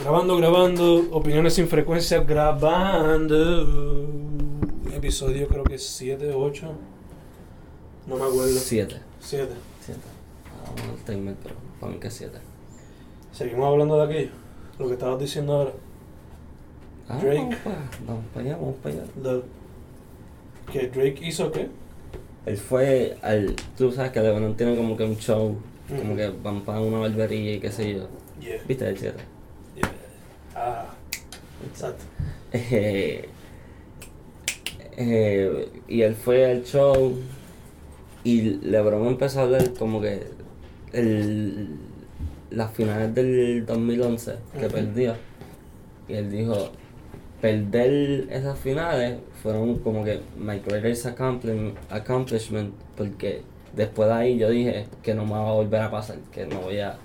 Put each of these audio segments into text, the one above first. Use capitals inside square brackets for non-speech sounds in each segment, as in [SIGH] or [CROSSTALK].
Grabando, grabando, opiniones sin frecuencia, grabando. Episodio creo que 7 o 8. No me acuerdo. Siete. 7. Siete. Ah, Vamos al timer, pero para mí que siete. Seguimos hablando de aquello. Lo que estabas diciendo ahora. Ah, Drake. Vamos para, allá, vamos para allá. Lo- ¿Que Drake hizo qué? Él fue al. Tú sabes que Lebanon tiene como que un show, como Ujú. que van para una barbería y qué sé yo. Yeah. ¿Viste el 7? Ah, exacto. Eh, eh, y él fue al show y LeBron empezó a hablar como que el, las finales del 2011 que Ujú. perdió. Y él dijo, perder esas finales fueron como que my greatest accompli- accomplishment porque después de ahí yo dije que no me va a volver a pasar, que no voy a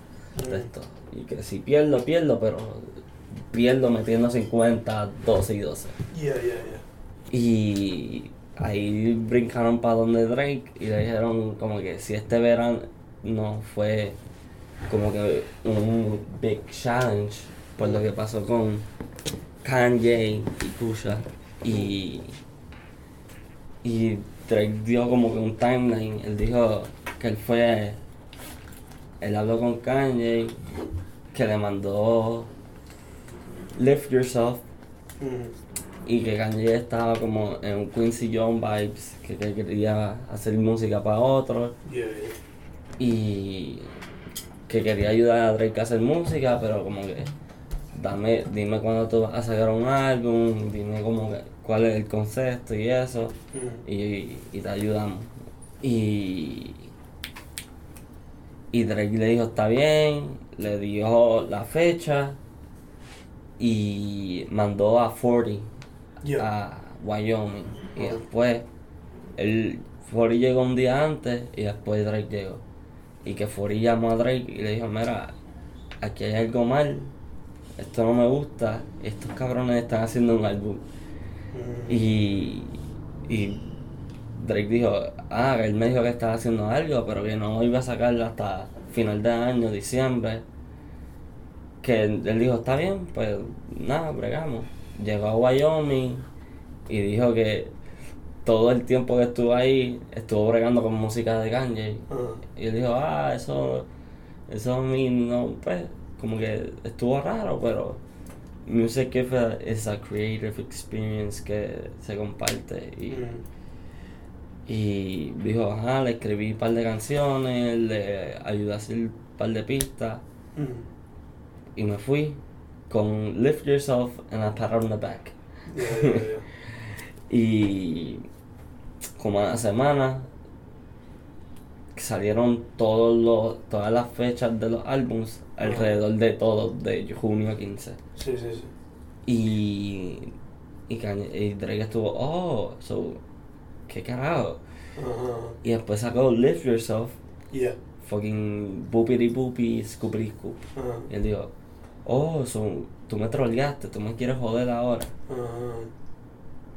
de esto. Y que si pierdo, pierdo, pero pierdo metiendo 50, 12 y 12. Yeah, yeah, yeah. Y ahí brincaron para donde Drake y le dijeron como que si este verano no fue como que un big challenge por lo que pasó con Kanye y Pusha y y Drake dio como que un timeline él dijo que él fue él habló con Kanye que le mandó Lift Yourself Mm. y que Kanye estaba como en un Quincy Jones vibes, que, que quería hacer música para otros Yeah, y que quería ayudar a Drake a hacer música, pero como que dame, dime cuándo tú vas a sacar un álbum, dime como que, cuál es el concepto y eso, Mm. y, y te ayudamos. Y, y Drake le dijo está bien, le dio la fecha y mandó a 40 Yeah. a Wyoming. Y Ujú. después, el Fori llegó un día antes y después Drake llegó. Y que Fori llamó a Drake y le dijo, mira, aquí hay algo mal, esto no me gusta, estos cabrones están haciendo un álbum. Mm. Y, y Drake dijo, ah, él me dijo que estaba haciendo algo, pero que no iba a sacarlo hasta final de año, diciembre. Que él dijo, está bien, pues nada, bregamos. Llegó a Wyoming y dijo que todo el tiempo que estuvo ahí estuvo bregando con música de Kanye. Ah. Y él dijo, ah, eso, eso a mí no, pues, como que estuvo raro, pero music a, is a creative experience que se comparte. Y, Mm. y dijo, ajá, le escribí un par de canciones, le ayudé a hacer un par de pistas Mm. Y me fui con Lift Yourself and a pat on the back. Yeah, yeah, yeah. [LAUGHS] Y como a la semana salieron todos los, todas las fechas de los álbums alrededor de todos de junio 15. Sí, sí, sí. Y, y, y Drake estuvo, oh, so, qué carajo. Ajá. Y después sacó Lift Yourself, Yeah. fucking boopity boopy, scoopity scoop. Ajá. Y él dijo, oh, so, tú me troleaste, tú me quieres joder ahora. Ajá.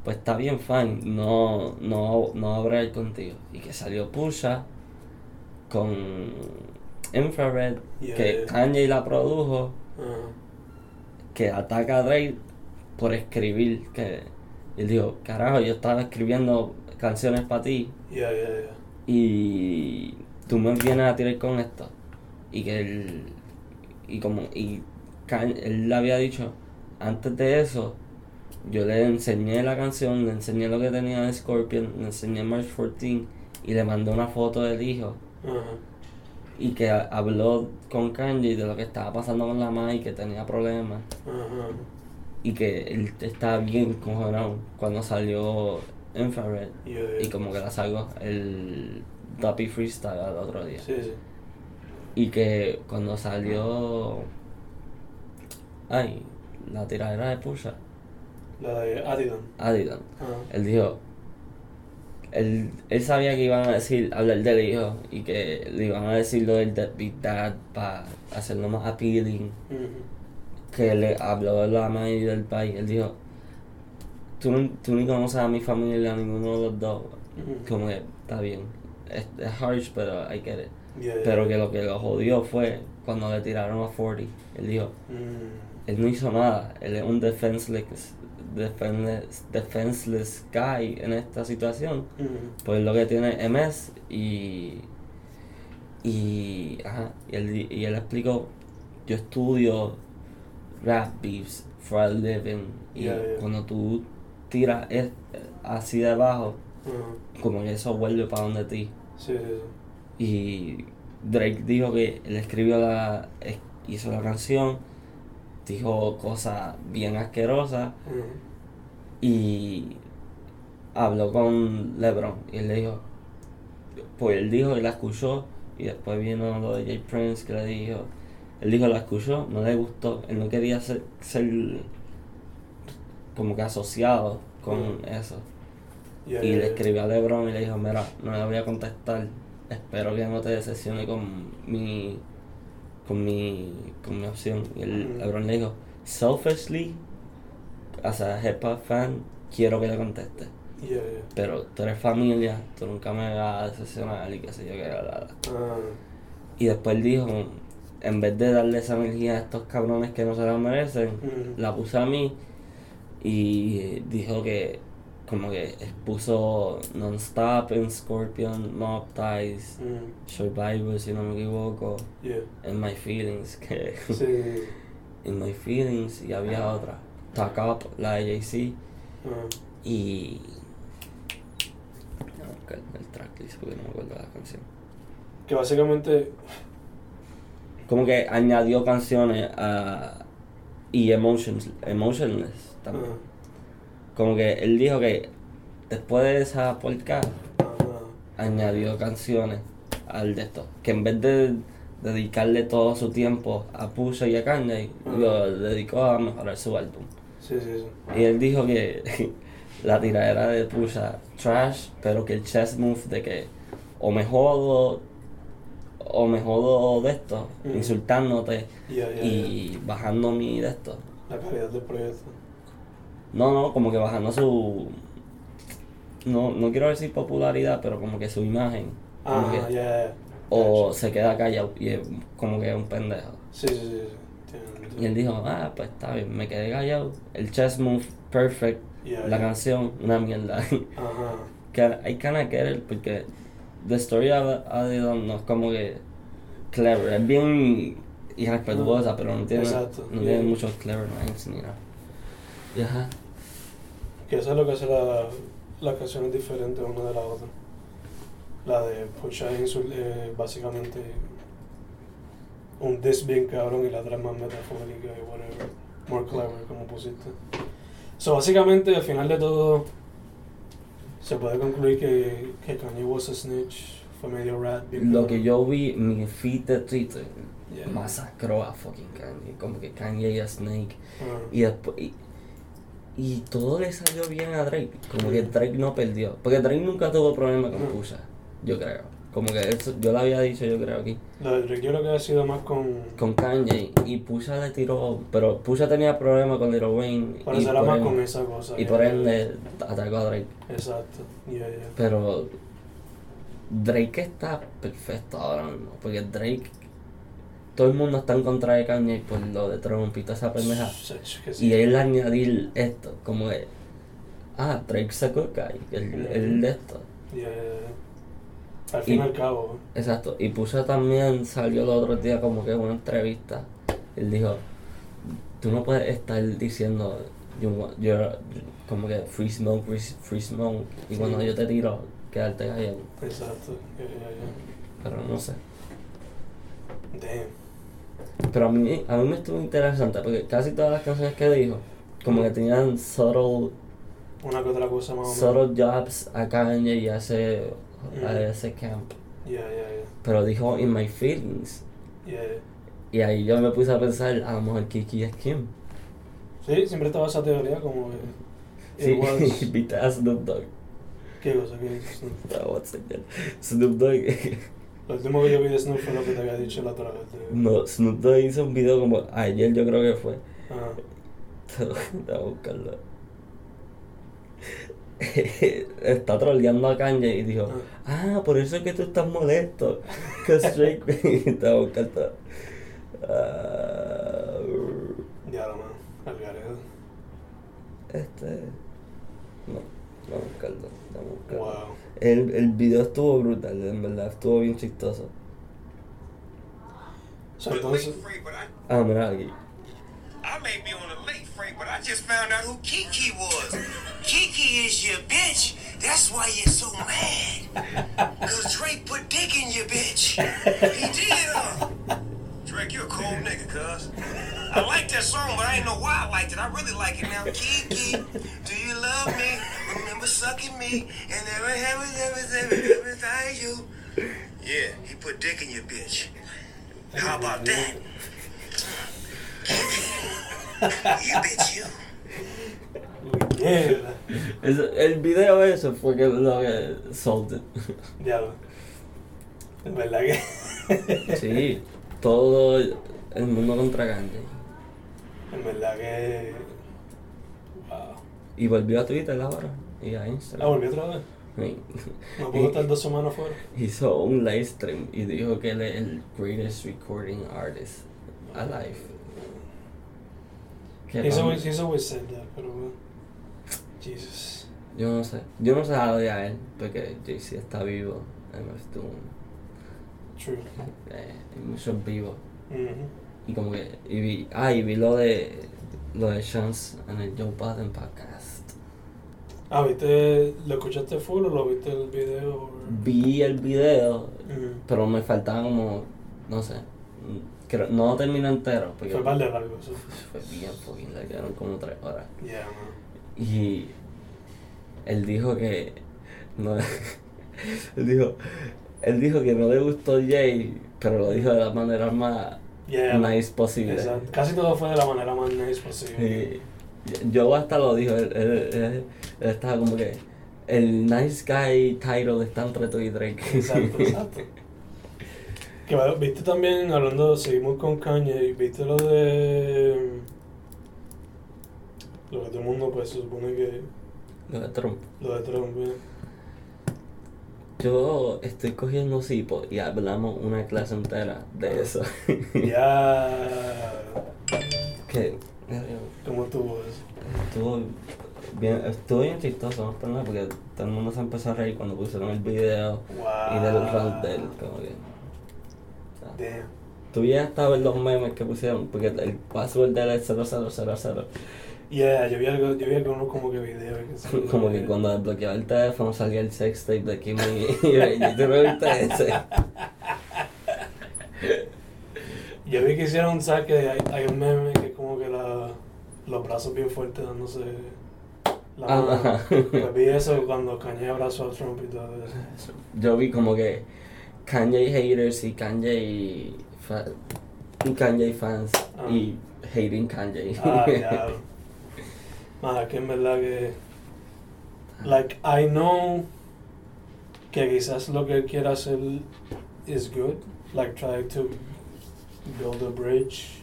Pues está bien, fine, no, no, no bregar contigo. Y que salió Pusha con Infrared, Yeah, que yeah. Kanye la produjo, Ajá. que ataca a Drake por escribir. Que y él dijo, carajo, yo estaba escribiendo canciones para ti Yeah, yeah, yeah. y tú me vienes a tirar con esto. Y que él, y como, y él le había dicho, antes de eso, yo le enseñé la canción, le enseñé lo que tenía de Scorpion, le enseñé March 14 y le mandé una foto del hijo. Y que ha- habló con Kanye de lo que estaba pasando con la madre y que tenía problemas. Y que él estaba bien cojonado cuando salió Infrared. Yeah, yeah. Y como que la sacó el Duppy Freestyle al otro día. Sí, sí. Y que cuando salió. Ay, la tiradera de Pusha, La de Adidas. Adidas, Ajá. él dijo. Él, él sabía que iban a decir, hablar del hijo y que le iban a decir lo del Deadbeat Dad para hacerlo más appealing. Que le habló de la madre y del país. Él dijo: tú, no- tú ni conoces a mi familia, a ninguno de los dos. Como que está bien. Es, es harsh, pero it. Yeah, yeah. Pero que lo que lo jodió fue cuando le tiraron a 40. Él dijo, Mm, él no hizo nada, él es un defenseless, defenseless, defenseless guy en esta situación. Pues lo que tiene MS y. Y. Ajá. Y él, y él explicó: Yo estudio rap beefs for a living. Y Yeah, yeah. cuando tú tiras es- así de abajo, como que eso vuelve para donde ti. Sí, sí, sí. Y Drake dijo que él escribió la. hizo la canción, dijo cosas bien asquerosas y habló con LeBron y él le dijo, pues él dijo y la escuchó y después vino lo de Jay Prince que le dijo, él dijo la escuchó, no le gustó, él no quería ser, ser como que asociado con eso yeah, y yeah, le yeah. escribió a LeBron y le dijo, mira, no le voy a contestar, espero que no te decepcione con mi con mi con mi opción y el. LeBron le dijo, selfishly as a hip hop fan quiero que le conteste Yeah, yeah. pero tú eres familia, tú nunca me vas a decepcionar y qué sé yo qué. Ah, Y después él dijo, en vez de darle esa energía a estos cabrones que no se la merecen, la puse a mí y dijo que como que expuso Non-Stop en Scorpion, Mob Ties, mm, Survivor si no me equivoco, yeah. en My Feelings, que Sí. [LAUGHS] en My Feelings y había otra, Talk Up, la de Jay-Z ah, y... Buscar el tracklist porque no me acuerdo de la canción. Que básicamente. Como que añadió canciones a... y Emotions, Emotionless también. ah, Como que él dijo que después de esa podcast ah, añadió canciones al de esto. Que en vez de dedicarle todo su tiempo a Pusha y a Kanye, Ajá. lo dedicó a mejorar su álbum. sí, sí, sí. Y él dijo que [LAUGHS] la tiradera de Pusha trash, pero que el chess move de que o me jodo o me jodo de esto, Ujú. insultándote Yeah, yeah, y bajando mi de esto. La calidad del proyecto. No, no, como que bajando su. No, no quiero decir popularidad, pero como que su imagen. Como Ah, que- yeah. O se queda callado y es como que es un pendejo. Sí, sí, sí. Entiendo, Y él dijo, ah, pues está bien, me quedé callado. El chess move, perfect. Yeah, La yeah. canción, una mierda. [LAUGHS] Ajá. que I kinda get it porque The Story of Adidon no es como que clever, es bien irrespetuosa, pero no tiene, Exacto, no tiene muchos clever lines ni nada. Ajá. Que eso es lo que hace la, las canciones diferentes una de la otra. La de Pusha es eh, básicamente un diss bien cabrón y la otra es más metafórica y whatever. More clever, como pusiste. So, básicamente, al final de todo, se puede concluir que, que Kanye was a snitch. Fue medio rat. Lo que yo vi, mi feed de Twitter Yeah. masacró a fucking Kanye, como que Kanye y a Snake. Ah, Y después. Y, y todo le salió bien a Drake. Como que Drake no perdió. Porque Drake nunca tuvo problema con. Pusha. Yo creo. Como que eso, yo lo había dicho, yo creo aquí. Lo de Drake yo creo que ha sido más con... Con Kanye. Y Pusha le tiró. Pero Pusha tenía problemas con Lil Wayne. Por y eso era por más con esa cosa. Y yeah, por yeah, ende atacó a Drake. Exacto. Yeah. Pero Drake está perfecto ahora mismo. Porque Drake. Todo el mundo está en contra de Kanye por lo de Trump y toda esa pendeja. Y él añadir esto, como que. Ah, Drake's a good guy. El, el de esto. Yeah, yeah, yeah. Al fin y al cabo. Exacto. Y Pusha también salió el otro día como que una entrevista. Él dijo, tú no puedes estar diciendo, you're- como que free smoke, free, free smoke. Y Sí. cuando yo te tiro, quedarte callado. Exacto. Pero no sé. Damn. Pero a mí, a mí me estuvo interesante porque casi todas las canciones que dijo, como que tenían subtle, Una que otra cosa más o menos. subtle jobs a Kanye y a ese, a Mm. ese camp. Yeah, yeah, yeah. Pero dijo in my feelings. Y ahí yo me puse a pensar, a lo mejor Kiki es Kim. Sí, siempre estaba esa teoría como que. Sí, was. [LAUGHS] Snoop Dogg. ¿Qué cosa? ¿Qué? The deal? Snoop Dogg. [LAUGHS] Lo último que yo vi de Snoop fue lo que te había dicho la otra vez. no, Snoop Dogg hizo un video como ayer, yo creo que fue. Ah, [LAUGHS] Te voy a buscarlo. [LAUGHS] Está trolleando a Kanye y dijo, ah, por eso es que tú estás molesto. Que Drake, [LAUGHS] te voy a buscar todo. Ah, Ya lo más, al garete. este. No, vamos a buscarlo. Vamos a buscarlo. Wow. El, el video estuvo brutal, en verdad, estuvo bien chistoso. So, entonces, late I, Ah, mira aquí. I may be on a late freight, but I just found out who Kiki was. Kiki is your bitch. That's why you're so mad. Cause Drake put dick in your bitch. He did, huh? Drake, you're a cold nigga, cuz. I like that song, but I ain't know why I liked it. I really like it now. Kiki, sucking me and you. Yeah, he put dick in your bitch. How about that? You bitch, you. mierda. Eso- el video ese fue que lo que sold it. Ya lo. En verdad que. Sí, todo el mundo contra Kanye. En verdad que. Wow. Y volvió a Twitter ahora. Y a Ah, Instagram. volví otra vez. Sí. No puedo estar dos semanas fuera. Hizo un live stream y dijo que él es el greatest recording artist alive. He's always, he's always said that, pero. uh, Jesus. Yo no sé. Yo no sé nada de a él porque Jay-Z está vivo. Además, tú, True. eh, muchos vivos. Mhm. Y como que. Y vi, ah, y vi lo de. Lo de Chance en el Joe Biden podcast. Ah, ¿viste? ¿Lo escuchaste full o lo viste el video? Vi el video, pero me faltaba como. No sé. Creo, no terminé entero. Porque Fue par de largo, eso. Fue bien fucking largo, eran como tres horas. Yeah, man. Y él dijo que no [LAUGHS] él dijo él dijo que no le gustó Jay, pero lo dijo de la manera más Yeah. nice posible. Exacto. Casi todo fue de la manera más nice posible. Y yo hasta lo dijo, él, él- él- él estaba como que el nice guy title está entre tú y Drake. Exacto, exacto. Que va- viste también, hablando, seguimos con Kanye, viste lo de. Lo que todo el mundo, pues se supone que. Lo de Trump. Lo de Trump, ¿eh? Yo estoy cogiendo cipo y hablamos una clase entera de eso. Ya. [LAUGHS] que ¿Cómo estuvo eso? Estuvo bien, estuvo bien chistoso, nada, porque todo el mundo se empezó a reír cuando pusieron el video Wow. y del rant de él, como que. o sea, Damn. Tú ya estabas ver los memes que pusieron, porque el password de él es 0000. Yeah, yo vi algo, yo vi algunos como que videos. que. [LAUGHS] Como que cuando desbloqueaba el teléfono salía el sextape de Kim y, y, y tú no viste ese. Yo vi que hicieron un saque, hay, hay un meme que es como que la, los brazos bien fuertes dándose la Ah, mano. ajá. Pues vi eso cuando Kanye abrazó a Trump y todo eso. Yo vi como que Kanye haters y Kanye, fa y Kanye fans Ah. y hating Kanye. Ah. Más [LAUGHS] que en verdad que. Like, I know que quizás lo que él quiere hacer is good. Like, try to build a bridge.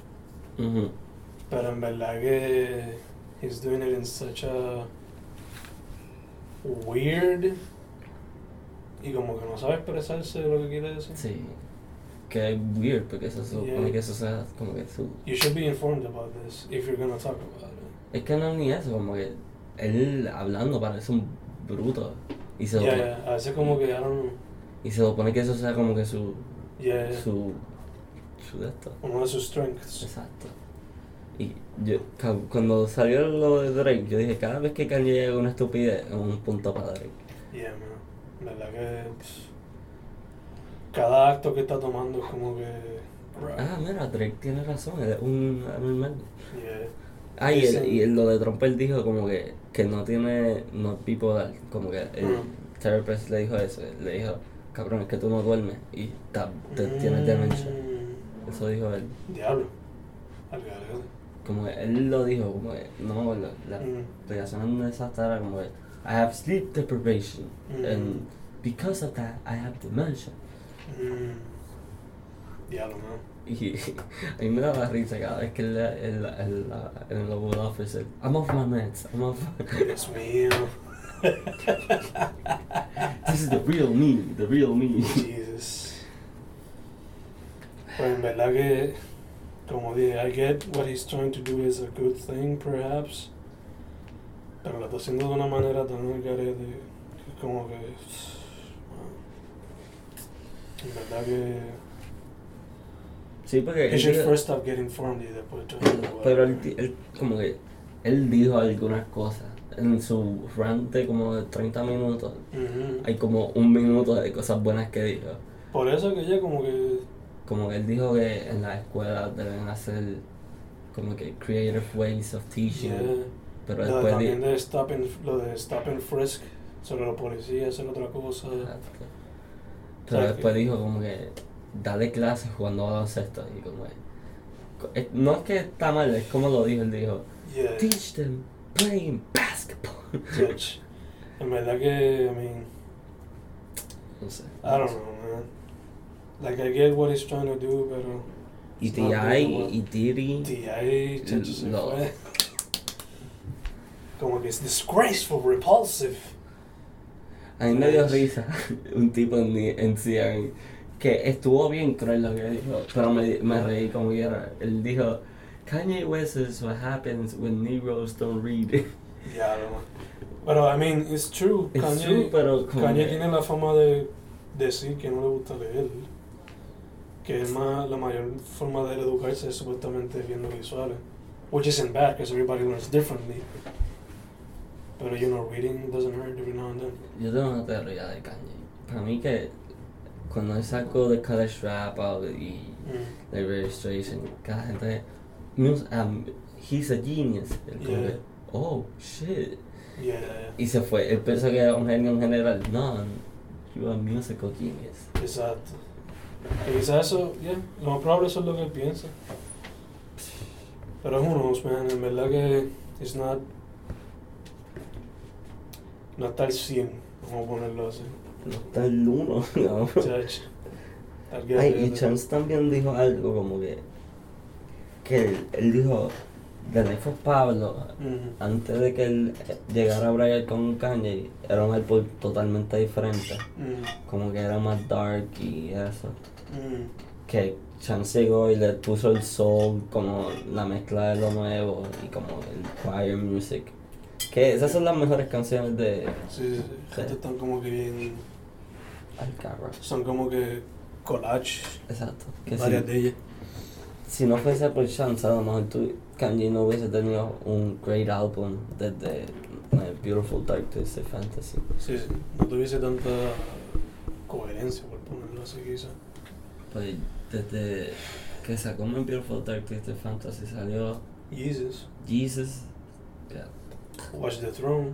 Pero en verdad que. He's doing it in such a. Weird. Y como que no sabe expresarse lo que quiere decir. Sí. Que es weird porque supone Yeah. que eso sea como que su... You should be informed about this if you're gonna talk about it. Es que no ni eso, como que él hablando parece un bruto. Y se, Yeah, supone, yeah. A veces como que, I don't know. y se supone que eso sea como que su... Yeah. Su... Su de esto. Uno de sus strengths. Exacto. Y yo, cuando salió lo de Drake, yo dije, cada vez que Kanye llega una estupidez, es un punto para Drake. Yeah, man. Verdad que pues, cada acto que está tomando es como que. Ah, mira, Drake tiene razón, es un anormal. Yeah. Ah, y, el, y el- lo de Trump él dijo como que, que no tiene, no bipolar, como que el Mm. therapist le dijo eso, le dijo, cabrón, es que tú no duermes y ta- te, tienes demencia. Mm, Eso dijo él. Diablo. Al garete. Como él lo dijo, como que, no me acuerdo, la Mm. reacción de esa era como que, I have sleep deprivation, Mm. and because of that, I have dementia. Mm. Diablo, man. Y [LAUGHS] a mí me daba risa cada vez que él, en el Oval Office, I'm off my meds, I'm off. Dios mío. [LAUGHS] This is the real me, the real me. Jesus. Pues en verdad que como dije, I get what he's trying to do is a good thing, perhaps. Pero lo está haciendo de una manera tan al garete que es como que. En verdad que. Sí, porque él dijo- first stop getting formed y después pero él, él como que él dijo algunas cosas en su rant de como de 30 minutos. Hay como un minuto de cosas buenas que dijo. Por eso que ella como que. Como que él dijo que en la escuela deben hacer como que creative ways of teaching. Yeah. Pero de después también de stop and, lo de stop and frisk sobre los policías, hacer otra cosa. Exacto. Pero sea, después dijo como que dale clases jugando baloncesto y como que- es- no es que está mal, es como lo dijo, él dijo Yeah. teach them playing basketball. Judge. En verdad que, I mean, [LAUGHS] no sé. I don't know. Like, I get what he's trying to do, pero. Y it's not T.I. y Diddy. T.I. chacho, se fue. Como que es disgraceful, repulsive. A mí me dio risa [LAUGHS] un tipo en, en CRN que estuvo bien cruel lo que dijo, pero me, me reí como quiera. Él dijo, Kanye West is what happens when Negroes don't read. [LAUGHS] Ya, no. Pero, I mean, it's true. Es Kanye, true, pero Kanye tiene la fama de decir que no le gusta leer. Que es más, la mayor forma de educarse es supuestamente viendo visuales. Which isn't bad, because everybody learns differently. Pero, you know, reading doesn't hurt every now and then. Yo tengo una teoría de Kanye. Para mí que cuando él sacó de College Dropout y Mm. The Registration, la gente... um, he's a genius. Como Yeah. que, oh, shit. Yeah, yeah, Y se fue. Él pensó que era un genio en general. No, you're a musical genius. exacto. Y quizás eso, yeah, lo más probable eso es lo que él piensa. Pero who knows, man, en verdad que it's not... No está al 100, vamos a ponerlo así. No está el uno, [LAUGHS] no. Chach. Alguien Ay, y Chance también dijo algo como que. Que él, él dijo. The Life of Pablo, Ujú. antes de que él eh, llegara a bregar con Kanye, era un álbum totalmente diferente. Mm, Como que era más dark y eso. mm. Que Chance llegó y le puso el soul, como la mezcla de lo nuevo y como el choir music. Que esas son las mejores canciones de Sí, sí, sí. Sí. Están como que bien. Alcarra. Son como que collage. Exacto. Que varias si, de ellas. si no fuese por Chance, a lo mejor tú, Kanye no hubiese tenido un great album desde eh, Beautiful Dark Twisted Fantasy. Sí, sí. No tuviese tanta coherencia, por ponerlo así, quizás. Pues desde que sacó My Beautiful Dark Twisted Fantasy salió Jesus. Jesus. Yeah. Watch the Throne.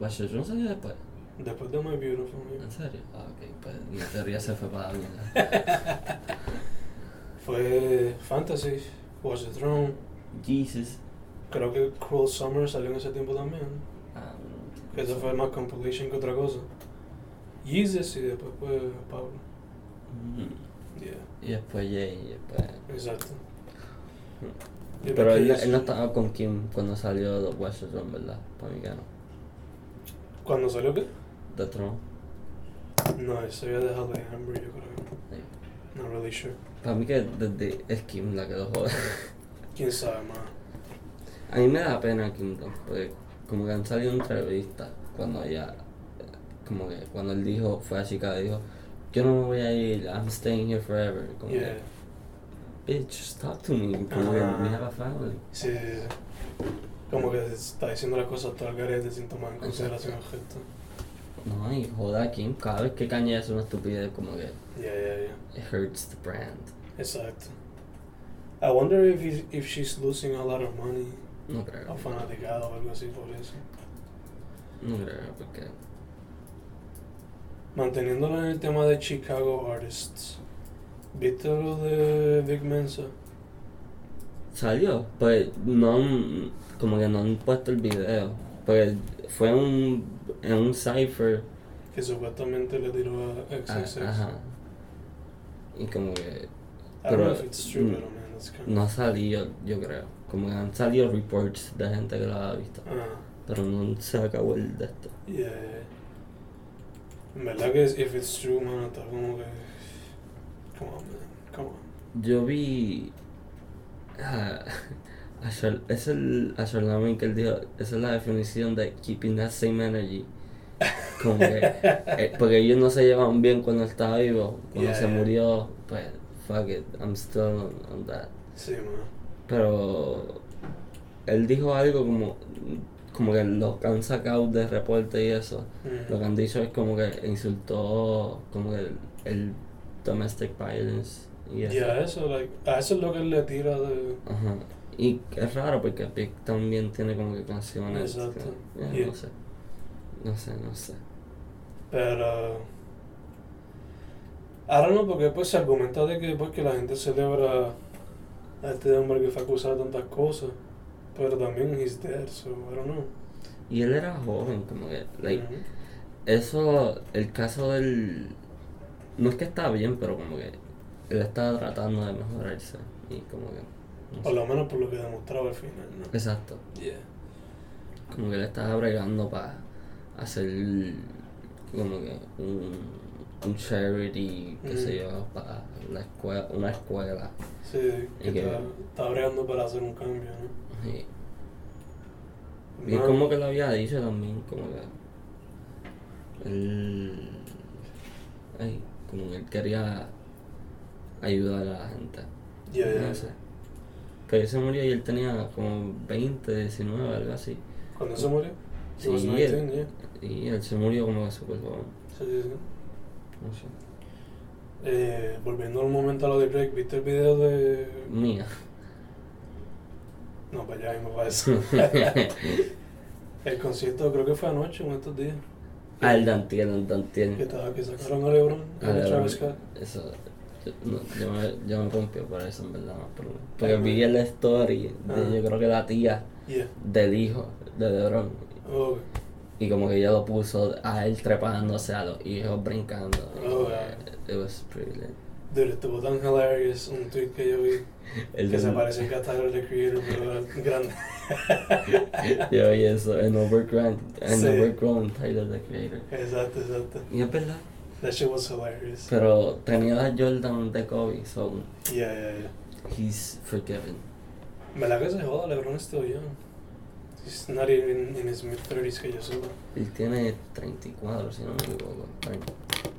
Watch the Throne salió después. Después de My Beautiful. yeah. ¿En serio? Ah, ok, pues mi teoría se fue para la mierda. [LAUGHS] Fue Fantasy. Watch the Throne. Jesus. Creo que Cruel Summer salió en ese tiempo también. Ah, Que eso fue más compilation que otra cosa. Jesus y después fue Pablo. mm, Yeah, Y después Jay, y después... exacto. Mm. Y Pero él, no estaba con Kim cuando salió The the Throne, ¿verdad? Para mí que no. ¿Cuándo salió qué? The Throne. No, eso había dejado de Amber, yo creo. Sí. Not really sure. Para mí que desde es Kim la que lo jode. [LAUGHS] ¿Quién sabe más? A mí me da pena Kim Dong, porque como que han salido entrevistas cuando ella, como que cuando él dijo, fue a Chicago dijo, yo no me voy a ir, I'm staying here forever. Como Yeah. que, bitch, just talk to me, como que Ajá. we have a family. Sí, sí, sí. Como que está diciendo las cosas todo al garete sin tomar en consideración el gesto. No, y joda a Kim, cada vez que Kanye hace una estupidez, como que Yeah, yeah, yeah. it hurts the brand. Exacto. I wonder if, he's, if she's losing a lot of money No creo. o fanaticado o algo así por eso. No creo, porque Manteniéndolo en el tema de Chicago Artists. ¿Viste lo de Big Mensa? salió, pues no han, como que no han puesto el video, pues fue un, en un cipher Que supuestamente le tiró a Ah, XXX. Ajá. Y como que I don't Pero, know if it's true, mm, pero no ha salido, yo creo. Como que han salido reports de gente que lo ha visto. Ah, Pero no se acabó el de esto. yeah, yeah. En verdad que if it's true, man, está como que... Come on, man. Come on. Yo vi Ah, [LAUGHS] Asher- es el Lamin que él dijo, esa es la definición de keeping that same energy. Como que, [LAUGHS] eh, porque ellos no se llevaban bien cuando estaba vivo, cuando Yeah, se yeah. murió, pues, fuck it, I'm still on, that. Sí, man. Pero él dijo algo como, como que los que han sacado de reporte y eso, lo que han dicho es como que insultó como que el, el domestic violence y eso. Ya, eso, like, a eso es lo que él le tira de. Ajá. Y es raro porque Big también tiene como que canciones. Exacto. que- Yeah. No sé. No sé, no sé. Pero. Ahora no, porque pues se argumenta de que, pues, que la gente celebra a este hombre que fue acusado de tantas cosas. Pero también he's dead, so I don't know. Y él era joven, como que, like, eso, el caso del. No es que está bien, pero como que él estaba tratando de mejorarse. Y como que. no Por sé. lo menos por lo que demostraba al final, ¿no? Exacto. Yeah. Como que él estaba bregando para hacer como que un, un charity, qué sé Ujú. yo, para la escuela, una escuela. Sí, que está, está bregando para hacer un cambio, ¿no? Y, y No. como que lo había dicho también, como que él, ay, como que él quería ayudar a la gente. Yeah, yeah. No sé. Pero él se murió y él tenía como 20, 19, algo así. ¿Cuándo se murió? Sí, He was él- 19, yeah. Y él se murió como que súper joven. Sí, sí, sí. No sé. Eh, volviendo un momento a lo de Drake, ¿viste el video de...? Mía. No, para allá mismo para eso. [LAUGHS] [LAUGHS] el concierto creo que fue anoche, en estos días. Ah, el Dantiel, el Que, Dantiel. estaba, que sacaron a LeBron, Ah, a LeBron. Travis Scott. Eso. Yo, no, yo, me, yo me rompí por eso, en verdad. Pero, porque vi el story de, Ah. yo creo que la tía Yeah. del hijo de LeBron. Oh, Y como que ella lo puso a él trepándose a los hijos brincando. Oh, yeah. que It was pretty lit. dude, estuvo tan hilarious un tweet que yo vi [LAUGHS] El que se del- parece a Tyler, the Creator, pero grande. [LAUGHS] Yo vi eso en Overgrown, en Sí. Overgrown Tyler the Creator. exacto, exacto. Y es verdad. That shit was hilarious. Pero tenía la Jordan de Kobe, so Yeah, yeah, yeah. he's forgiven. ¿Verdad que se joda? LeBron still young. He's not even in his mid-30s que yo sepa. Él tiene 34, si no me equivoco.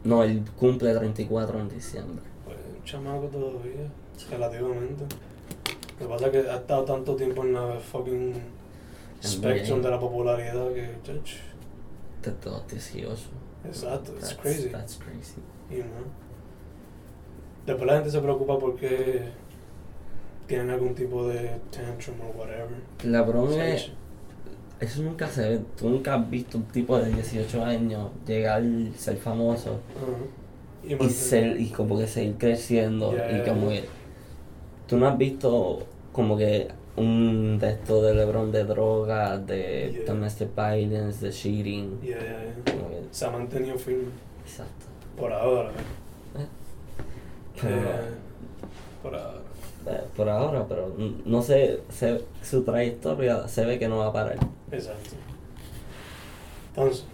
No, él cumple 34 en diciembre. Pues un chamaco todavía, relativamente. Lo que pasa es que ha estado tanto tiempo en la fucking spectrum de la popularidad que, chach, Desde los 18. exacto, it's That's- crazy. That's crazy. You know. Después la gente se preocupa porque tienen algún tipo de tantrum o whatever. LeBron Sí, es. Eso nunca se ve. Tú nunca has visto un tipo de 18 años llegar, ser famoso y, ser, y como que seguir creciendo. Yeah, y yeah, como yeah. que. Tú no has visto como que un de esto de LeBron de drogas, de domestic violence, de cheating. Que- Se ha mantenido firme exacto. por ahora. Pero- Eh, por ahora. Eh, por ahora, pero no sé, se- su trayectoria se ve que no va a parar. Exacto. Entonces,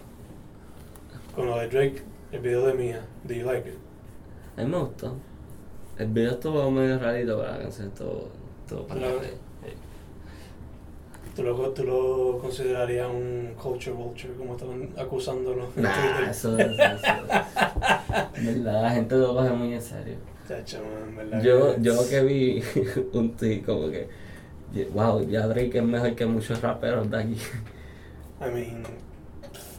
con lo de Drake, el video de Mia, do you like it? A mí me gustó. El video estuvo medio rarito, pero la canción estuvo, estuvo para Claro. ¿Tú lo, ¿Tú lo considerarías un culture vulture, como estaban acusándolo en Nah, Twitter? eso, eso, eso. [LAUGHS] La gente lo coge muy en serio. Chacho, man, Yo, que- yo que vi [LAUGHS] un tweet como que, wow, ya Drake es mejor que muchos raperos de aquí. I mean,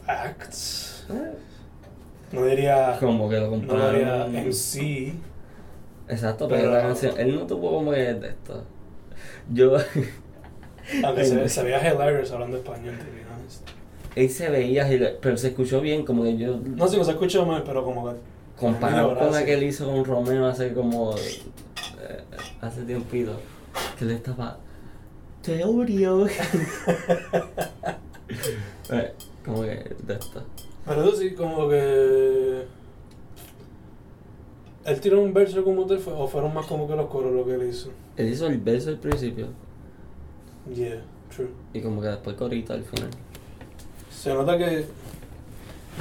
facts. No diría. Como que lo No diría. MC. Exacto, pero, Pero- la canción, él no tuvo como que de esto. Yo, [LAUGHS] Aunque se, se veía hilarious hablando español, to be honest. él se veía, pero se escuchó bien, como que yo No sé, no se escuchó mal, pero como que. Comparado con la que él hizo con Romeo hace como, eh, hace tiempito, que le estaba, te odio. [LAUGHS] Eh, como que de esto. Pero eso sí, como que. ¿Él tiró un verso como tal fue- o fueron más como que los coros lo que él hizo? Él hizo el verso al principio Yeah, true. y como que después corito al final. Se nota que.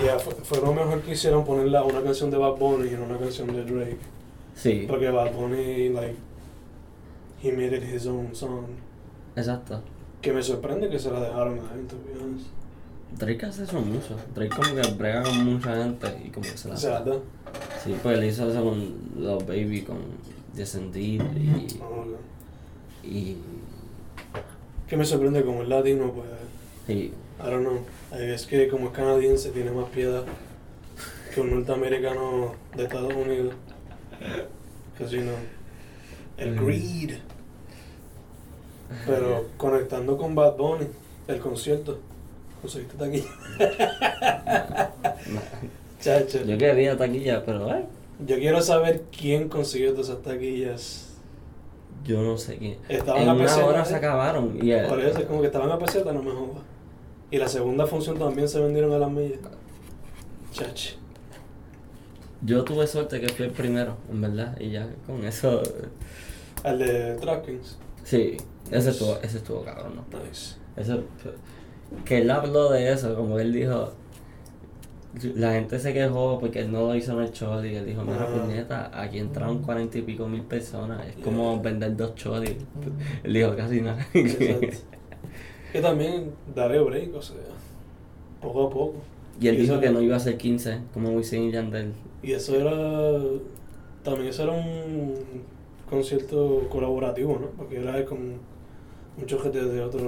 Yeah, fue, fue lo mejor que hicieron ponerla una canción de Bad Bunny y no una canción de Drake. Sí, Porque Bad Bunny, like. he made it his own song. Exacto. Que me sorprende que se la dejaron a él, to be honest. Drake hace eso mucho. Drake como que brega con mucha gente y como que se la O sea, ¿verdad? Sí, pues él hizo eso con Lil Baby, con Descendid y, No, no. y, Que me sorprende como el latino, pues, y I don't know. Es que como es canadiense tiene más piedad que un norteamericano de Estados Unidos. Because, you know, el Mm. greed. Pero conectando con Bad Bunny, el concierto, conseguiste taquilla. [LAUGHS] Chacho. yo quería taquilla, pero eh, Yo quiero saber quién consiguió todas esas taquillas. yo no sé quién. Estaban En a una peseta, hora ¿eh? se acabaron y Por eso es como que estaban a peseta, no me jodas. Y la segunda función también se vendieron a las millas. Chacho. yo tuve suerte que fui el primero, en verdad, y ya con eso, Al de DraftKings. sí, ese estuvo, ese estuvo cabrón, ¿no? Nice. Eso, que él habló de eso, como él dijo, la gente se quejó porque él no lo hizo en el y él dijo, mira, Ah. puñeta, aquí entraron cuarenta y pico mil personas, es como Yeah. vender dos shows. [LAUGHS] Él dijo casi nada. Que también daré break, o sea, poco a poco. y él Y dijo que no iba a ser 15, como Wisin y Yandel. Y eso era. También eso era un concierto colaborativo, ¿no? Porque era con muchos gente de otros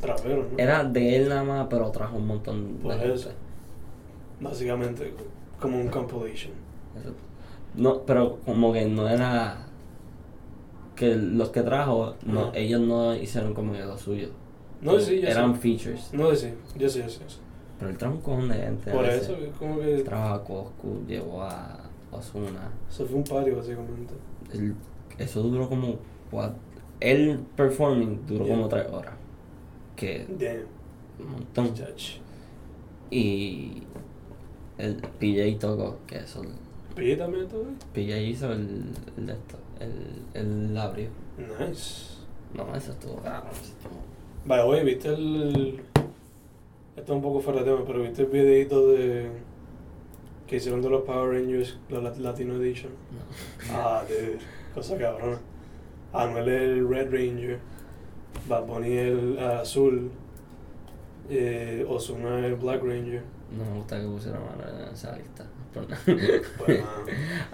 traperos, ¿no? Era de él nada más, pero trajo un montón de Por gente. eso. Básicamente, como un compilation. Eso. No, pero como que no era que los que trajo, no, ellos no hicieron como que lo suyo. No, sí, ya Eran sé. features. No, sí, yo sé, yo sé. yo sé. Pero él trajo un cojón de gente. Por eso, es como que. Trajo a Coscu, llevó a Ozuna. Eso fue un party, básicamente. Eso duró como cuatro. El performing duró Yeah. como tres horas. Que Damn, un montón. judge. Y el PJ tocó, que eso. ¿Pillé también todo? PJ hizo el, el de esto. El, el abrió. Nice. No, eso estuvo estuvo- Vaya, oye, ¿viste el. Esto es un poco fuera de tema, pero ¿viste el videito de. que hicieron de los Power Rangers, la Lat- Latino Edition? no. Ah, dude, cosa cabrona. Anuel es el Red Ranger, Bad Bunny el azul, eh, Ozuna es el Black Ranger. No me gusta que pusieran a Anuel en esa lista. Pues, [LAUGHS] mano,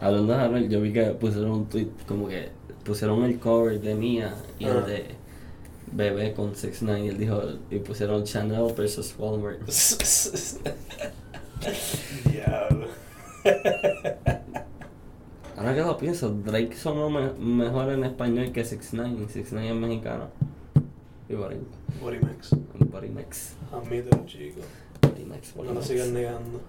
Hablando de Anuel, yo vi que pusieron un tweet como que pusieron el cover de Mia y el de Bebé con 6 9 y él dijo y pusieron Chanel versus Walmart. [LAUGHS] Diablo. [LAUGHS] Ahora que lo pienso, Drake sonó me- mejor en español que 6 9 y 6 9 es mexicano. Y Body, Body Max. Body Max. Admítelo, chico. Body Max, Body No lo sigan negando.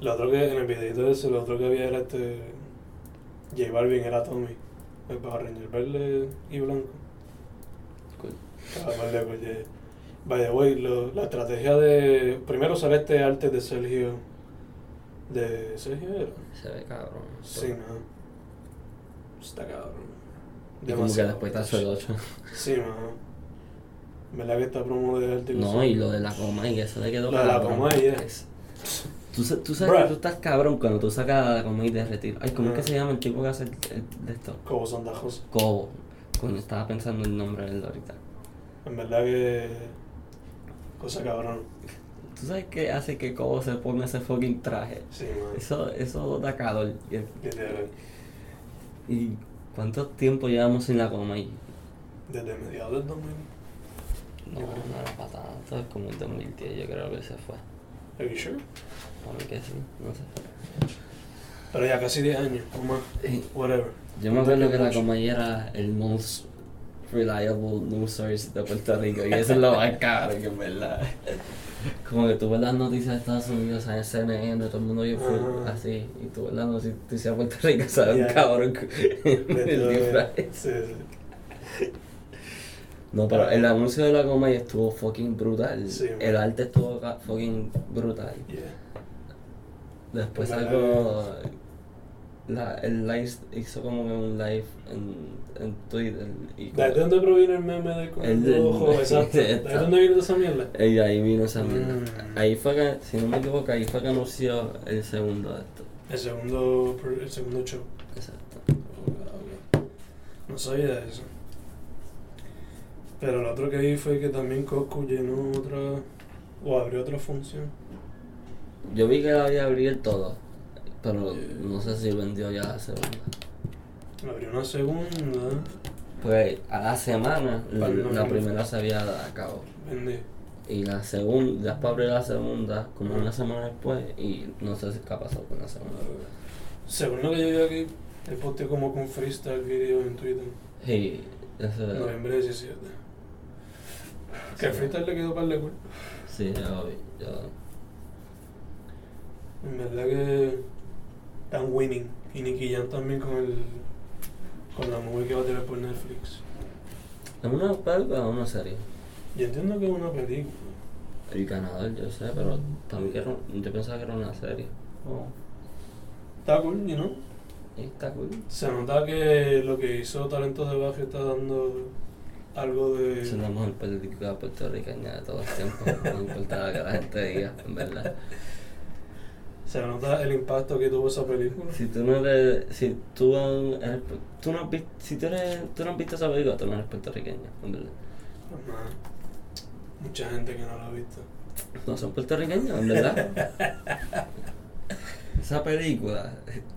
Lo otro que, en el videito ese, lo otro que había era este. J Balvin era Tommy. El Power Ranger verde y blanco. Cool. By the way, lo- la estrategia de. Primero sale este arte de Sergio. ¿De Sergio era? Se ve cabrón. Sí, no. Está cabrón. Y como que después está el 8. Sí, mano. ¿Verdad que esta promo de arte No, y lo de la coma y eso le quedó Lo de la coma, yeah. Es- Tú, tú sabes Bruh. que tú estás cabrón cuando tú sacas la coma y de retiro. Ay, ¿cómo es que se llama el tipo que hace el, el- de esto? Como Santa José. Cobo. Coño, estaba pensando el nombre de él ahorita. En verdad que. Cosa cabrón. ¿Tú sabes qué hace que Cobo se ponga ese fucking traje? Sí, man. Eso, eso da calor. Y, cuánto tiempo llevamos sin la coma y Desde mediados del 2000. no, no era para tanto, es como el 2010 yo creo que se fue. Are you sure? A ver que sí, no sé. Pero ya casi 10 años o más. Whatever. Yo me acuerdo que la coma era el most reliable news source de Puerto Rico y eso es lo más cabrón que en verdad. Como que tú ves las noticias de Estados Unidos en CNN, todo el mundo bien full, Ajá. así, y tú ves las noticias de Puerto Rico, sabes un Yeah. cabrón con [LAUGHS] De el. Sí, sí. No, pero el anuncio de la coma y estuvo fucking brutal. Sí, el arte estuvo fucking brutal. Yeah. Después sacó la, el live, hizo como que un live en, en Twitter. Y ¿De dónde proviene el meme de con El el ojo? [LAUGHS] Exacto. ¿De dónde viene esa mierda? Y ahí vino esa mierda. Mm. Ahí fue que, si no me equivoco, ahí fue que anunció el segundo de esto. El segundo, el segundo show. Exacto. No sabía eso. Pero lo otro que vi fue que también Costco llenó otra. o abrió otra función. Yo vi que la había abrir todo, pero no sé si vendió ya la segunda. Abrió una segunda. Pues a la semana, la, primera se había acabado. Vendí. Y la segunda, después abrió la segunda, como una semana después, y no sé si qué ha pasado con la segunda. Según lo que yo vi aquí, él posteó como con freestyle video en Twitter. Y eso Noviembre 17. Que Sí. freestyle le quedó para el cool. Sí, yo vi. Yo, En verdad que están winning. Y Nicky Jam también con el. con la movie que va a tirar por Netflix. ¿Es una película o una serie? Yo entiendo que es una película. El ganador, yo sé, pero también que era, yo pensaba que era una serie. Oh, Está cool, you know. está cool. Se nota que lo que hizo Talentos de Barrio está dando algo de. Es la mejor película puertorriqueña de todos los tiempos. No importa lo que la gente diga, en verdad. Se nota el impacto que tuvo esa película. Si tú no eres. Si tú, eres, tú no has visto. Si tú, eres, tú no has visto esa película, tú no eres puertorriqueño, en verdad. Pues nada, Mucha gente que no la ha visto. No son puertorriqueños, en verdad. [LAUGHS] Esa película,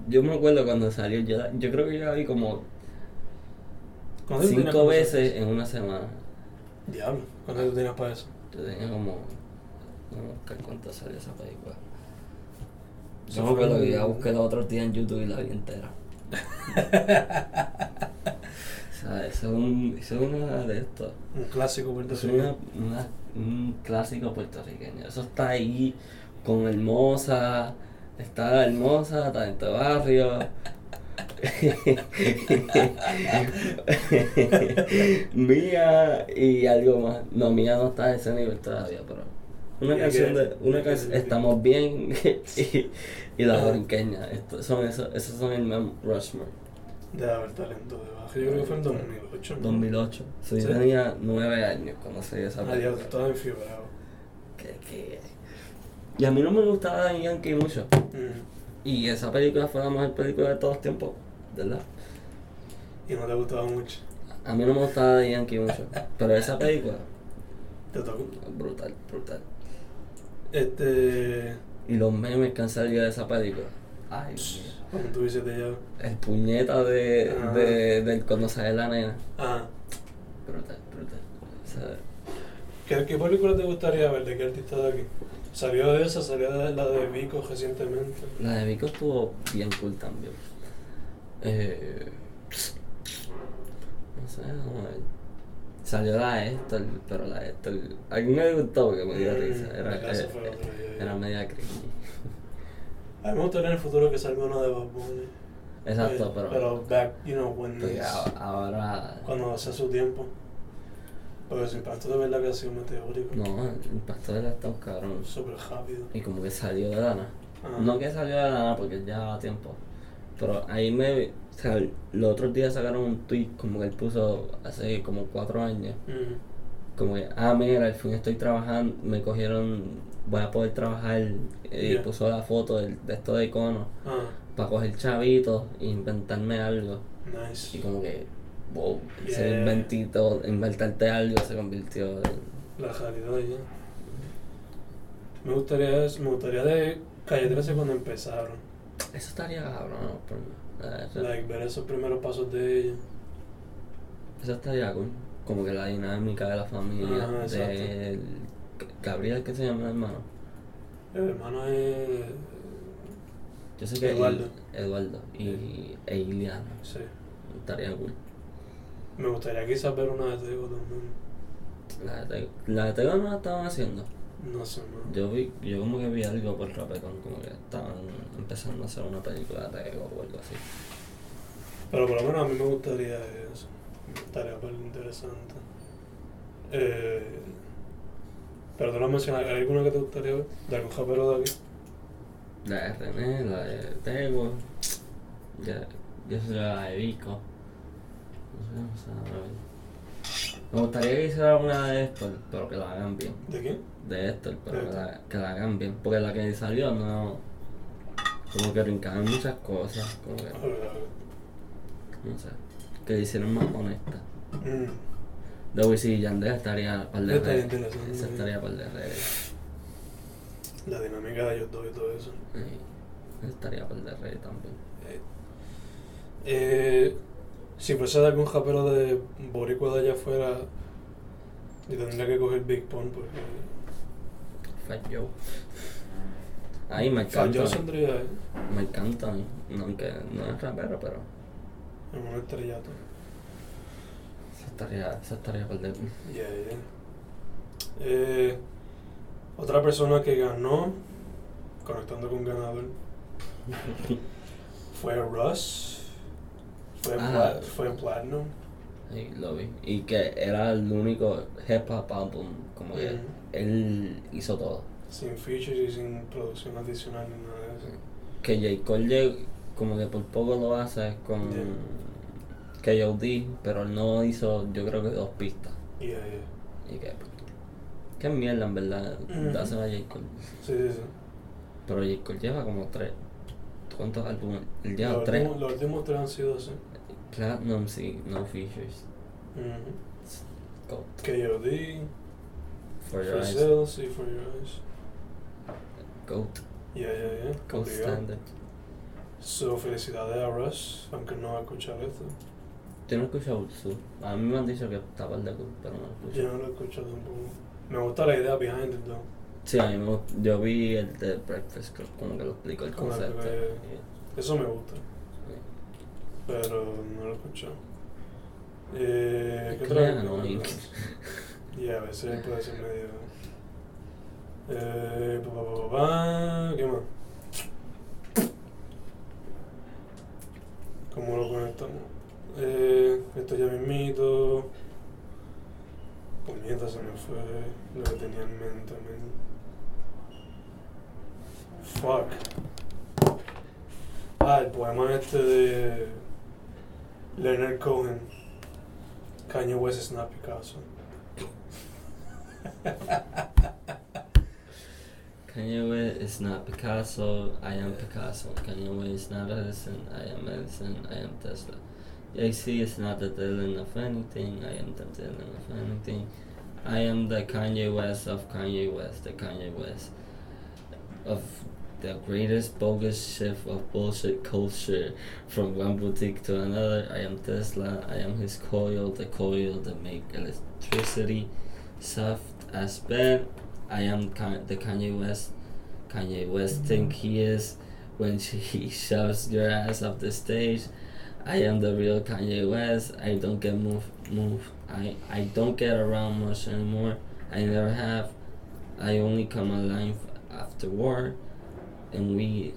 yo me acuerdo cuando salió, yo, yo creo que yo la vi como ¿Cuándo tú tenías cinco veces en una semana. Diablo, ¿cuánto tú tenías para eso? Yo tenía como. No cuánto salió esa película. Eso Yo me fue acuerdo que en- ya busqué los otros días en YouTube y la vi entera. [LAUGHS] o sea, eso es, un, eso es una de estos. Un clásico puertorriqueño. un clásico puertorriqueño. Eso está ahí con Hermosa, está Hermosa, Talento de Barrio. [LAUGHS] Mía y algo más. No, Mía no está a ese nivel todavía, pero una ¿Y canción de una canción Estamos bien [LAUGHS] y, y la Ajá. borinqueña. Esto, son esos, esos son el Mem Rushmore. Debe haber talento de bajo. Yo creo que fue en 2008. ¿no? 2008. So, yo Sí. tenía nueve años cuando se dio esa Ah, película. estaba enfibrado. Que- que- Y a mí no me gustaba Daddy Yankee mucho. Mm. Y esa película fue la mejor película de todos los tiempos, ¿verdad? Y no te gustaba mucho. A mí no me gustaba Daddy Yankee mucho. Pero esa película, Te tocó. brutal, brutal. Este. Y los memes que han salido de esa película. Ay. Cuando tú dices de ya. El puñeta de, Ah. de, del cuando sale la nena. Ah. Brutal, brutal. O sea, ¿Qué, ¿Qué película te gustaría ver? ¿De qué artista de aquí? Salió de esa, salió de la de Vico recientemente. la de Vico estuvo bien cool también. Eh, no sé, vamos a ver. Salió la de Héctor, pero la de Héctor. A mí me gustó porque me dio Mm, risa. Era, verdad, eso eh, día, ya. era media cringy. A mí me gustaría en el futuro que salga uno de Bad Bunny. Exacto, Eh, pero. Pero back, you know, when a- ahora. cuando sea su tiempo. Porque su impacto de verdad que ha sido meteórico. No, el impacto de la está cabrón. Súper rápido. Y como que salió de lana. Ajá. No que salió de lana porque ya daba tiempo. Pero ahí me. O sea, los otros días sacaron un tweet como que él puso hace como cuatro años. Como que, ah, mira, al fin estoy trabajando, me cogieron, voy a poder trabajar. Y puso la foto del- de, esto de icono Ah, para coger chavitos e inventarme algo. nice. Y como que, wow, Yeah. ese inventito, inventarte algo se convirtió en. La realidad ya. Me gustaría, me gustaría de Calle 13 cuando empezaron. Eso estaría cabrón, ¿no? Por- eh, eso, Like, ver esos primeros pasos de ella. eso estaría cool. Como que la dinámica de la familia. Ajá, de Gabriel, ¿qué se llama el hermano? El hermano es. Yo sé que Eduardo. Eduardo y e Iliana. Sí. Estaría cool. Me gustaría quizás ver una de Tego también. La de, Te- la de Tego no la estaban haciendo. No sé, no. Yo vi, yo como que vi algo por Rapetón, como que estaban empezando a hacer una película de Tego o algo así. Pero por lo menos a mí me gustaría eso. Me gustaría ver interesante. Eh, pero tú lo mencionas, ¿hay alguna que te gustaría ver? ¿De algún japero de aquí? La de René, la de Tego, ya, yo sé la de Vico. No sé, no sé, a ver. Me gustaría que hiciera una de Héctor, pero que la hagan bien. ¿De quién? De Héctor, pero que la, que la hagan bien. Porque la que salió no. Como que brincaban muchas cosas, como que. No sé. que le hicieron más honesta. Mm. De Wisin y Yandel estaría par de Estaría redes. interesante. Esa estaría par de redes. La dinámica de ellos dos y todo eso. Sí. Estaría par de redes también. Eh, si fuese de algún japero de Boricua de allá afuera, yo tendría que coger Big Pun porque. Fat Joe. Ahí me Fat encanta. Joe saldría eh, Me encanta a mí. No, aunque no es rapero, pero. en un estrellato. Esa estaría, esa estaría par de. Yeah, yeah. Eh, otra persona que ganó, conectando con ganador, [LAUGHS] fue Russ. Fue, Ah. pla- fue Platinum. Sí, lo vi. Y que era el único hip hop album. Como que él hizo todo. Sin features y sin producción adicional ni nada de eso. Que J. Cole como que por poco lo hace con KOD, pero él no hizo, yo creo que dos pistas. Yeah, yeah. Y que. Qué mierda, en verdad. Ujú. Dásela a J. Cole. Sí, sí, sí. Pero J. Cole lleva como tres. ¿Cuántos álbumes? Él lleva Los tres. últimos, los últimos tres han sido así. Platinum, sí, no features. Ujú. Goat. KOD, For your eyes. Sale, sí, For Your Eyes. Goat. Yeah, yeah, yeah. Obligado. standard. So, felicidades a Rush, aunque no va a escuchar esto. Yo no he escuchado su. A mí me han dicho que estaba el de cool, pero no lo escuché. Yo no lo he escuchado tampoco. Me gusta la idea behind it, though. Sí, a mí me gust- Yo vi el de Breakfast Club, como que lo explicó el Como que- concepto. Eso me gusta, pero no lo he escuchado. Eh, ¿Qué otra Claro, cosa? y- a veces puede ser medio. Eh, pa, pa, pa, pa, pa, ¿Qué más? ¿Cómo lo conectamos? Eh, esto ya mismito. Puñeta, se me fue lo que tenía en mente. man. Fuck. Ah, el poema este de Leonard Cohen. Kanye West is not Picasso. Kanye West is not Picasso, I am Picasso. Kanye West is not Edison, I am Edison, I am Tesla. JC is not the Dylan of anything, I am the Dylan of anything. I am the Kanye West of Kanye West, the Kanye West of the greatest bogus shift of bullshit culture from one boutique to another. I am Tesla, I am his coil, the coil that make electricity soft as bed. I am Ka- the Kanye West. Kanye West mm-hmm. think he is when she, he shoves your ass off the stage. I am the real Kanye West. I don't get moved. Move. I I don't get around much anymore. I never have. I only come alive after war, and we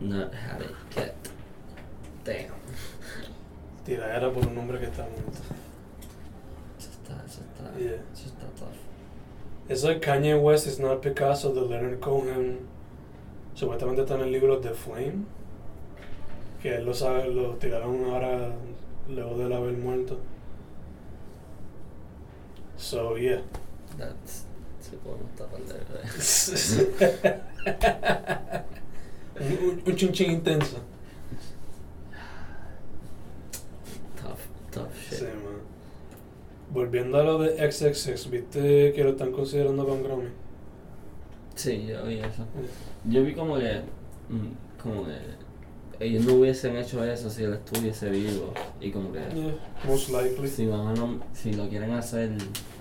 not had it yet. Damn. Tiradera por un hombre que está muerto. Eso está, eso está, Yeah. eso está tough. Eso de Kanye West is not Picasso de Leonard Cohen. Supuestamente está en el libro The Flame. Que él lo sabe, lo tiraron ahora luego de él haber muerto. So, yeah. That's sí podemos tapar de [LAUGHS] un, un, chinchín intenso. tough, tough shit. Sí, man. Volviendo a lo de XXX, ¿viste que lo están considerando con Grammy? Sí, yo vi eso. Yo vi como que, mm, como que ellos no hubiesen hecho eso si él estuviese vivo y como que Yeah, most likely. si van a nom- si lo quieren hacer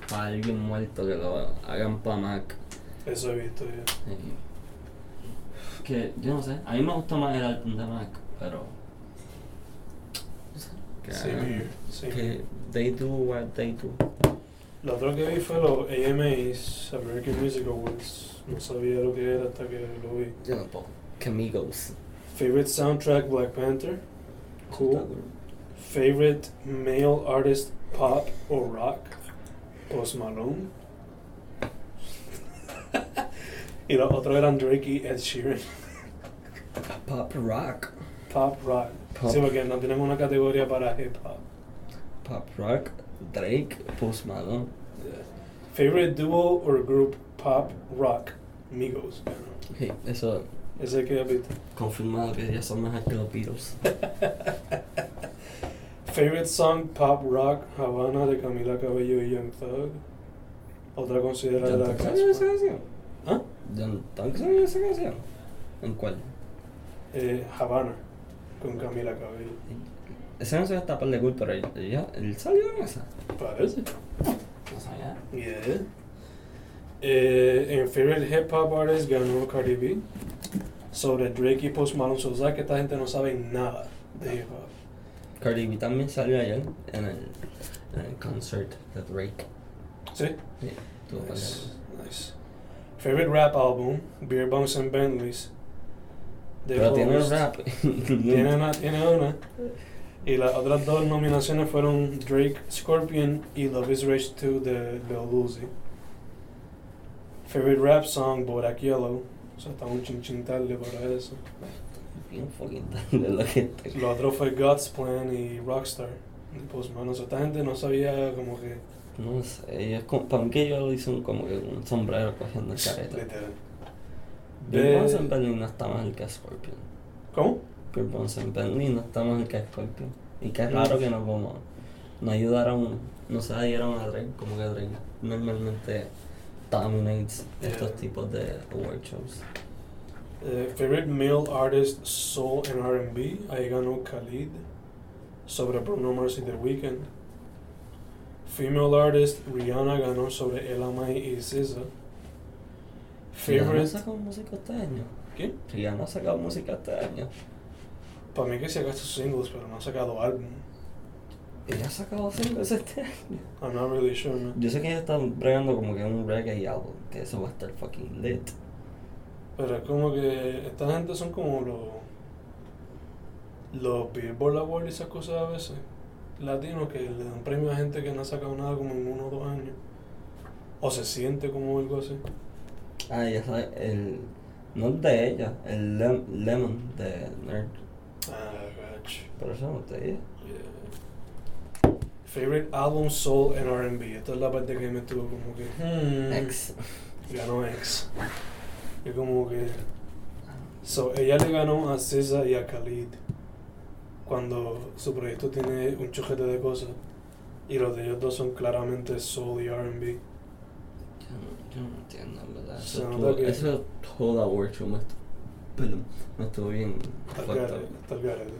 para alguien muerto que lo hagan para Mac. Eso he visto ya. eh, que yo no sé, a mí me gusta más el álbum de Mac, pero que, here, same que here. they do what they do. Lo otro que vi fue los AMAs, American Music Awards. No sabía lo que era hasta que lo vi. Yo tampoco. Camigos. Favorite soundtrack Black Panther. Cool. Favorite male artist pop or rock Post Malone. [LAUGHS] y los otros eran Drake y Ed Sheeran. Pop rock. Pop rock. Pop. Sí, porque no tenemos una categoría para hip hop. Pop rock. Drake. Post Malone. Favorite duo or group pop rock Migos. Sí, eso Ese que visto. confirmado que ya son mejor que los Beatles. [LAUGHS] Favorite song Pop Rock Havana de Camila Cabello y Young Thug. Otra considerada de la ¿John salió en esa casa. canción? ¿Ah? ¿John salió en esa canción? ¿En cuál? Eh, Havana con Camila Cabello. Esa canción está par de cool, pero él, salió en esa. Parece. No sabía. Yeah. Eh, en Favorite Hip Hop Artist ganó Cardi B sobre Drake y Post Malone. So, ¿sabes que esta gente no sabe nada de hip hop? Cardi B también salió ayer en el, en el concert de Drake. ¿Sí? Sí, tuvo par de Nice. nice. Favorite Rap Album, Beer Bongs and Bentleys. Pero tiene Host. rap. [LAUGHS] Tiene una, tiene una. Y las otras dos nominaciones fueron Drake Scorpion y Love is Rage 2 de Lil Uzi. Favorite Rap Song, Bodak Yellow. O sea, está un chin chin tarde para eso. Bien fucking tarde que está. Lo otro fue God's Plan y Rockstar Post Malone. O sea, esta gente no sabía como que... No sé, como, para mí que yo lo hice un, como que un sombrero cogiendo el careta. Literal. Bill De- Bones en Berlin no está más el que Scorpion. ¿Cómo? Bill Bones en Berlin no está más el que Scorpion. Y que es raro que no como no ayudaron, no se adhieron a Drake, como que Drake normalmente dominates estos Yeah. tipos de award shows. Eh, favorite Male Artist Soul and R&B. Ahí ganó Khalid sobre Bruno Mars y The Weeknd. Female Artist Rihanna ganó sobre Ella Mai y SZA. Rihanna ha sacado música este año. ¿Qué? Rihanna ha sacado música este año. Para mí que se ha sus singles, pero no ha sacado álbum. Ella ha sacado singles este año. I'm not really sure, man. Yo sé que ella está bregando como que un reggae album, que eso va a estar fucking lit. Pero es como que esta gente son como los los Billboard Awards y esas cosas a veces latinos que le dan premio a gente que no ha sacado nada como en uno o dos años o se siente como algo así Ah, ya sabes, el. No es de ella, el Lem- Lemon de Nerd. ah gotcha. Pero eso no ella. Yeah. favorite album soul and R&B esta es la parte que me estuvo como que hmm, Ex. ganó X y como que So, ella le ganó a SZA y a Khalid cuando su proyecto tiene un chojete de cosas y los de ellos dos son claramente soul y R&B. Yo no, yo no entiendo, en ¿verdad? Eso, estuvo, que- eso todo award show me perdón, me estuvo bien fucked garete.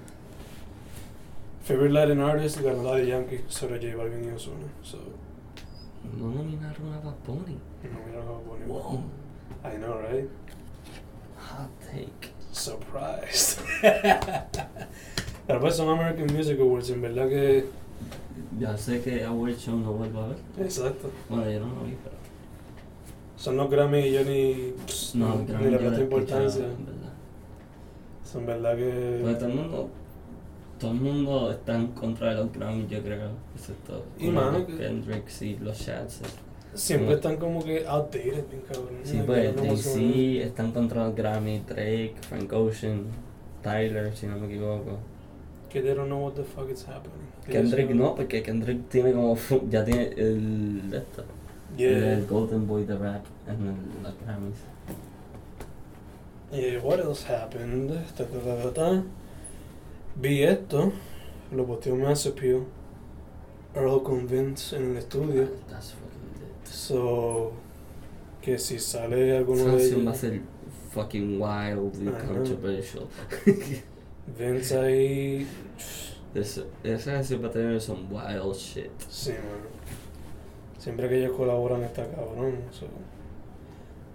Favorite Latin Artist ganó la de Yankee sobre J Balvin y Ozuna. So, No nominaron a Bad Bunny. no mira cómo pone. Wow. I know, right? Hot take. Surprised. [LAUGHS] Pero pues son American Music Awards, en verdad que... Ya sé que award show no vuelvo a ver. Exacto. Bueno, yo no lo vi, pero. Son los Grammy y yo ni, pss, No, ni creo que le he importancia. en verdad. Son verdad que... Porque todo el mundo, todo el mundo está en contra de los Grammys, yo creo, excepto Y mano, que- Kendrick, sí, los Shads. Siempre como- están como que outdated, bien cabrón. Sí, pues Jay-Z está en contra de los Grammy, Drake, Frank Ocean, Tyler, si no me equivoco. Que they don't know what the fuck is happening. Kendrick no, porque Kendrick tiene como, ya tiene el, de esto, Yeah. el Golden Boy de rap en el- los Grammys. Eh, what else happened? Ta, ta, ta. Vi esto, lo posteó Mass Appeal, Earl con Vince en el estudio. That's fucking. So, que si sale alguno Esa de canción va a ellos, ser fucking wildly controversial. [LAUGHS] Vince ahí, Esa esa canción va a tener some wild shit. sí, mano. Siempre que ellos colaboran está cabrón. So,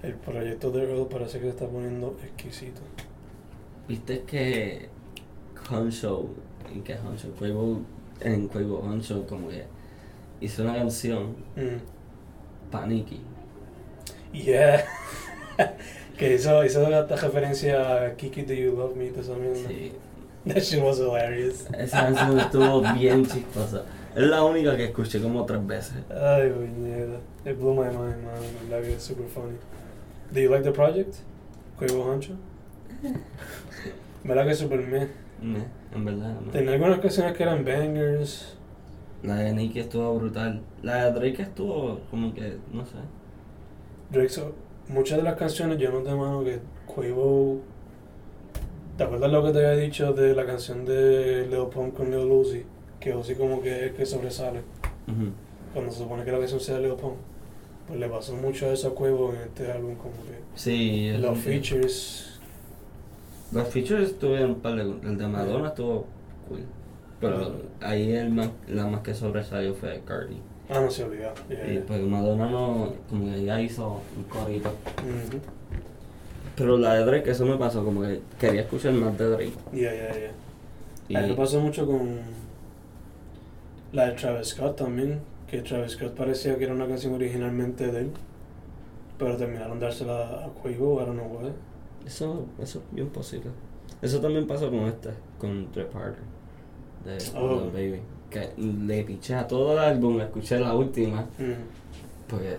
el proyecto de Earl parece que se está poniendo exquisito. Viste que Honcho, en que Honcho, Quavo, en Quavo Honcho como que hizo una canción Mm. pa' Nicki. Yeah. [LAUGHS] que hizo, hizo hasta referencia a Kiki Do You Love Me, mierda. Sí. That shit was hilarious. Esa canción estuvo bien chistosa. Es la única que escuché como tres veces. Ay, puñeta. It blew my mind, man. Verdad que es super funny. Do you like the project? Cuevo Hancho. [LAUGHS] ¿Verdad que es super meh? Ne, en verdad. no. Tenía algunas canciones que eran bangers. La de Nicki estuvo brutal. La de Drake estuvo como que, no sé. Drake, so- muchas de las canciones yo noté, mano, que Quavo... ¿Te acuerdas lo que te había dicho de la canción de Lil Pump con Lil Uzi? que Ozzy como que es que sobresale. Cuando se supone que la canción sea de Lil Pump. Pues le pasó mucho a ese Cuevo en este álbum, como que Sí, los features. Los features estuvieron un par de. El de Madonna estuvo cool. Pero ahí el más, la más que sobresalió fue Cardi. Ah, no se olvida. Yeah, Y yeah. pues Madonna no. Como que ya hizo un corito. Pero la de Drake, eso me pasó. Como que quería escuchar más de Drake. Yeah, yeah, yeah. Y A mí me pasó mucho con la de Travis Scott también, que Travis Scott parecía que era una canción originalmente de él, pero terminaron dársela a Quavo, I don't know why. eso, eso es bien posible. Eso también pasó con este, con Trap Harder. De Oh. Baby. Que le piché a todo el álbum, escuché la última. Mm. Porque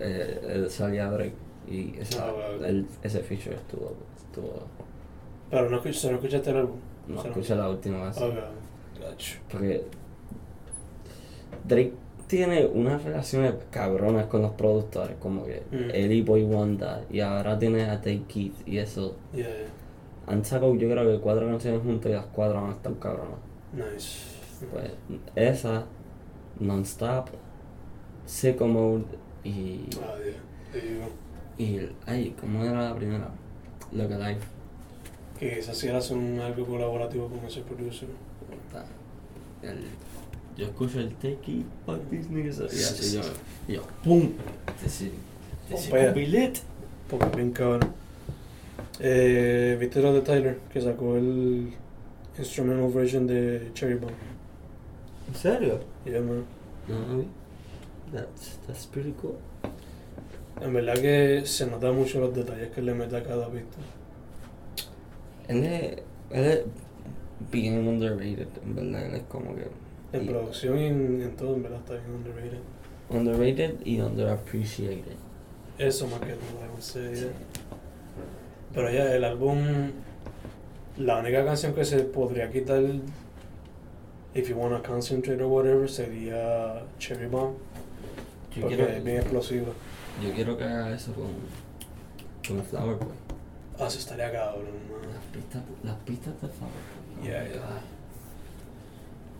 eh, eh, salía Drake y ese, Ah, bueno. el- ese feature estuvo, estuvo Pero no, escuch- solo escuchaste el álbum. no escuché la última vez Ok, gotcha. porque Drake tiene unas relaciones cabronas con los productores como que Mm. él y Boy Wanda y ahora tiene a Take Keith y eso Yeah, yeah. han sacado yo creo que cuatro canciones juntas y las cuatro van a estar cabronas Nice. Pues esa Non-Stop Sicko Mode y Ah, yeah. Y ay ¿cómo era la primera? Look Alive Que si hacer un algo colaborativo con ese producer. El- yo escucho el take it, these niggas. Y así yo, y yo, ¡pum! Be lit. Porque es bien cabrón. Eh, ¿Viste lo de Tyler? Que sacó el instrumental version de Cherry Bomb. ¿En serio? Yeah, man. No. That's, that's pretty cool. En verdad que se nota mucho los detalles que le mete a cada pista. Él es, él es bien underrated, en verdad. Él es como que. En y- producción y en, en todo, en verdad está bien underrated. Underrated y underappreciated. Eso más que nada, I would say, yeah. Pero ya, el álbum. La única canción que se podría quitar. If you wanna concentrate or whatever, sería Cherry Bomb. Yo Porque quiero, es bien explosiva. yo quiero que haga eso con, con Flower Boy. Ah, eso estaría cabrón, Las man. pistas, las pistas de Flower Boy. Yeah, yeah. God.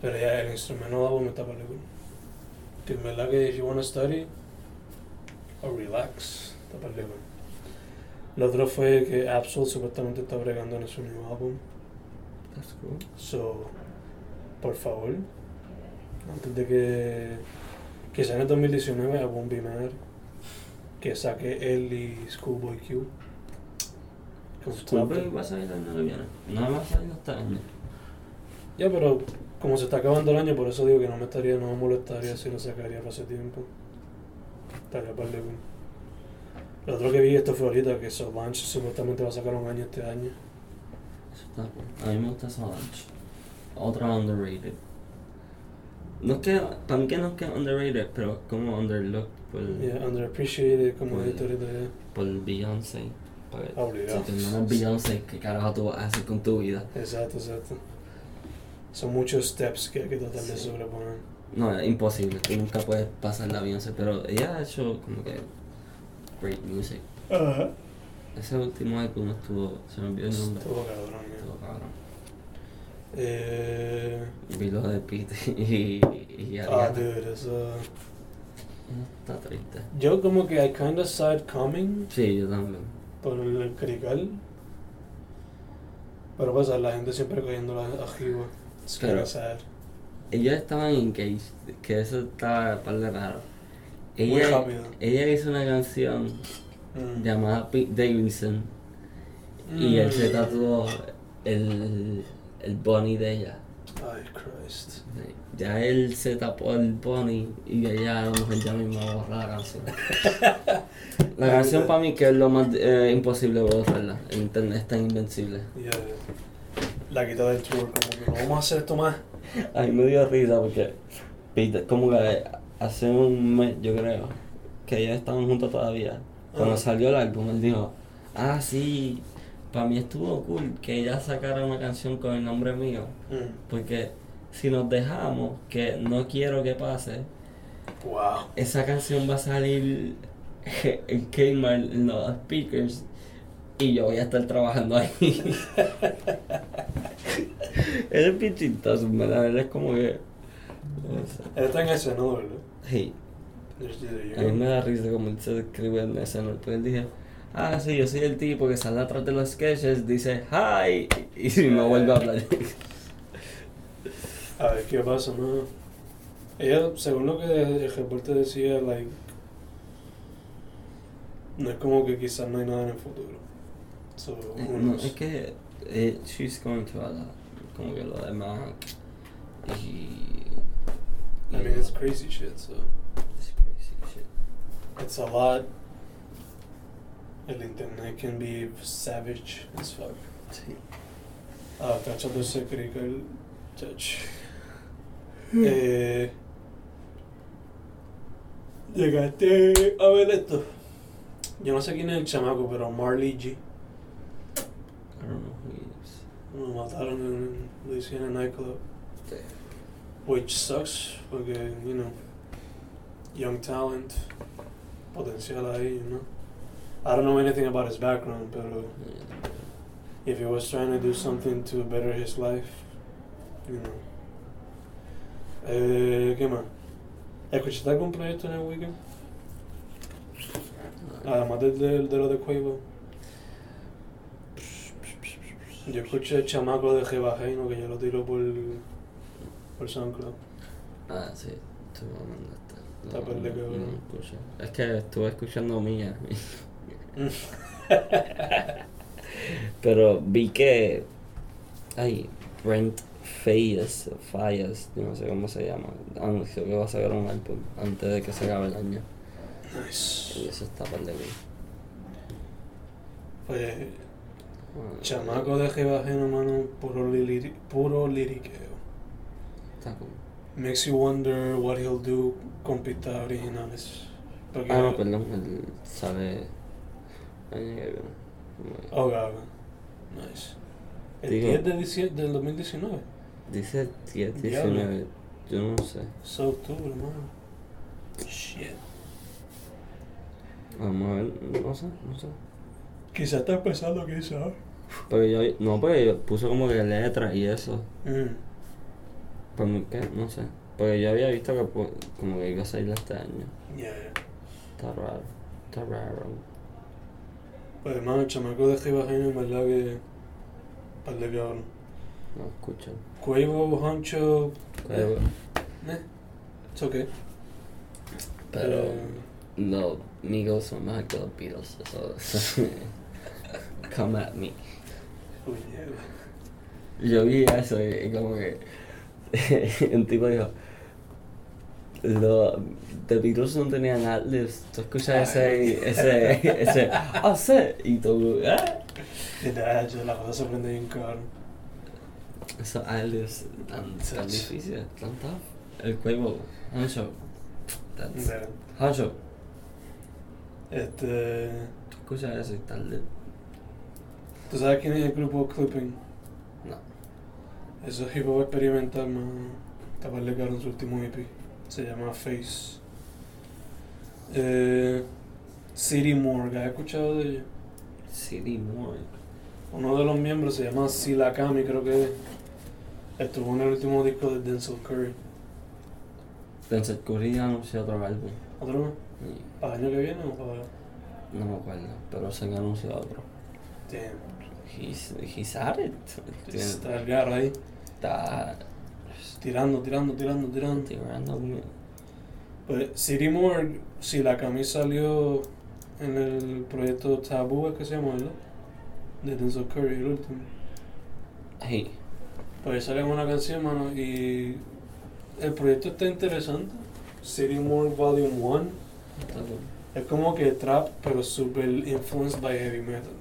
Pero ya, el instrumento álbum está para cool. Que en verdad que if you wanna study or relax, está para cool. Lo otro fue que Absol supuestamente está bregando en su nuevo álbum. That's cool. So, favor, antes de que, que sea en el 2019, I won't be mad. Que saque él y Schoolboy Q. Schoolboy va a salir el año que viene. No va a salir este año. Ya, pero como se está acabando el año, por eso digo que no me estaría, no me molestaría si lo sacaría ese tiempo. Estaría para el Lo otro que vi esto fue ahorita, que Solange supuestamente va a sacar un año este año. Eso está cool. A mí me gusta Solange. Otra underrated. No es que, para mí que no es que underrated, pero como underlooked por, Yeah, underappreciated, como dijiste ahorita. ya. por Beyoncé. Porque Obligado. si tu es Beyoncé, ¿qué carajo tú vas a hacer con tu vida? Exacto, exacto. Son muchos steps que hay que tratar de Sí. sobreponer. No, es imposible. Tú nunca puedes pasar la Beyoncé, pero ella ha hecho como que great music. Ajá. Ese último álbum estuvo, se me olvidó el nombre. Estuvo cabrón, ya. Estuvo cabrón. Eh, Vi lo de Pete y, y ah, dude, eso. Está triste. Yo como que I kinda saw it coming Sí, yo también. por el crical. Pero pues a la gente siempre cogiendo la arriba. It's kinda Pero- sad. Ellos estaban engaged, que eso está par de raro. Muy Ella, rápido. ella hizo una canción Mm. llamada Pete Davidson y él se Mm. tatuó el, el bunny de ella. Ay, Christ. Ya él se tapó el bunny y ella a lo mejor ya mismo borra la canción. La [LAUGHS] canción para mí que es lo más eh, imposible borrarla. El internet es tan invencible. Yeah. La quita del tour, como que no vamos a hacer esto más. A mí me dio risa porque Pete, como que hace un mes, yo creo, que ellos estaban juntos todavía. Cuando Ajá. salió el álbum, él dijo, ah, sí, para mí estuvo cool que ella sacara una canción con el nombre mío. Mm. Porque si nos dejamos, que no quiero que pase, Wow. esa canción va a salir [LAUGHS] en Kmart, en los speakers, y yo voy a estar trabajando ahí. [LAUGHS] es bien chistoso, ¿verdad? Él es como que Él está en ese, ¿no? Sí. A mí me da risa como él se escribe en ese, ¿no? Porque él dije, ah, sí, yo soy el tipo que sale atrás de los sketches, dice, hi, y no vuelve a hablar. A ver qué pasa, ¿no? Ella, según lo que el reporte decía, like, no es como que quizás no hay nada en el futuro. So, who No, es que eh, she's going to a lot, como que lo demás. Y. I mean, it's crazy shit, so. It's crazy shit. It's a lot. El internet can be savage as fuck. Sí. Ah, cachando ese crical, chach. Eh, llegaste a ver esto. Yo no sé quién es el chamaco, pero Marley G. I don't know who he is. Lo mataron en Louisiana nightclub. Damn. Which sucks, porque, you know, young talent, potencial ahí, you know. I don't know anything about his background, pero if he was trying to do something to better his life, you know. Eh, ¿Qué más? ¿Escuchaste algún proyecto en el weekend? Además del de, de lo de Quavo. Yo escuché el chamaco de Jebajeino que ya lo tiró por, por SoundCloud. Ah, sí, tú me mandaste. Está perdido, no, cabrón. no escuché. Es que estuve escuchando mía. [LAUGHS] [LAUGHS] Pero vi que. Ay, Brent Fayes, Fayes, yo no sé cómo se llama. Anunció que va a sacar un álbum antes de que se acabe el año. Y Nice. eso está para de mí. Pues, Bueno, chamaco de Jebajeino, mano, puro, liri- puro liriqueo. Está cool. Makes you wonder what he'll do con pistas originales. Porque, Ah, no, perdón, él sale. Año. Oh, Gaga. Nice. El Digo- 10 de dicie- del 2019. Dice 10, Diablo. 19. Yo no sé. Es octubre, mano. Shit. Vamos a ver, no sé, no sé. Quizás está empezando, quizás. Pero yo, no, porque yo puse como que letras y eso. Mm. Por mí, ¿qué? No sé. Porque yo había visto que pu- como que iba a salir este año. Yeah. Está raro. Está raro. Pues, hermano, el chamaco de Jebajeino, en verdad que. Par de cabrón. No escucho. Quavo, Honcho. Pero, Eh, it's okay. pero Eh, los Migos son más que los Beatles. Eso- Come at me. uy, yeah. Yo vi eso y, y como que [LAUGHS] un tipo dijo los The Beatles no tenían adlibs tú escuchas ese ese ese [LAUGHS] oh sí y tú ah verdad, yo la cosa se prende bien cabrón. esos adlibs tan, tan difíciles tan tough el cuervo Hancho Hancho Este. tú escuchas eso y tal de ¿Tú sabes quién es el grupo Clipping? no Eso es hip hop experimental, más. Capaz de cabrón su último EP. Se llama Face. Eh. City Morgue, ¿has escuchado de ella? City Moore Uno de los miembros se llama Silakami, creo que es. Estuvo en el último disco de Denzel Curry. Denzel Curry anunció otro álbum ¿Otro y ¿Para el año que viene o para.? no me acuerdo pero se anunció otro Damn. he's he's at it Está el garro ahí. está Tirando, tirando, tirando, tirando. tirando Pues City Morgue, Silakami salió en el proyecto Taboo, es que se llama, ¿verdad? De Denzel Curry, el último. Hey, Pues sale una canción, mano, y el proyecto está interesante. City Morgue Volume 1 está cool. es como que trap, pero super influenced by heavy metal.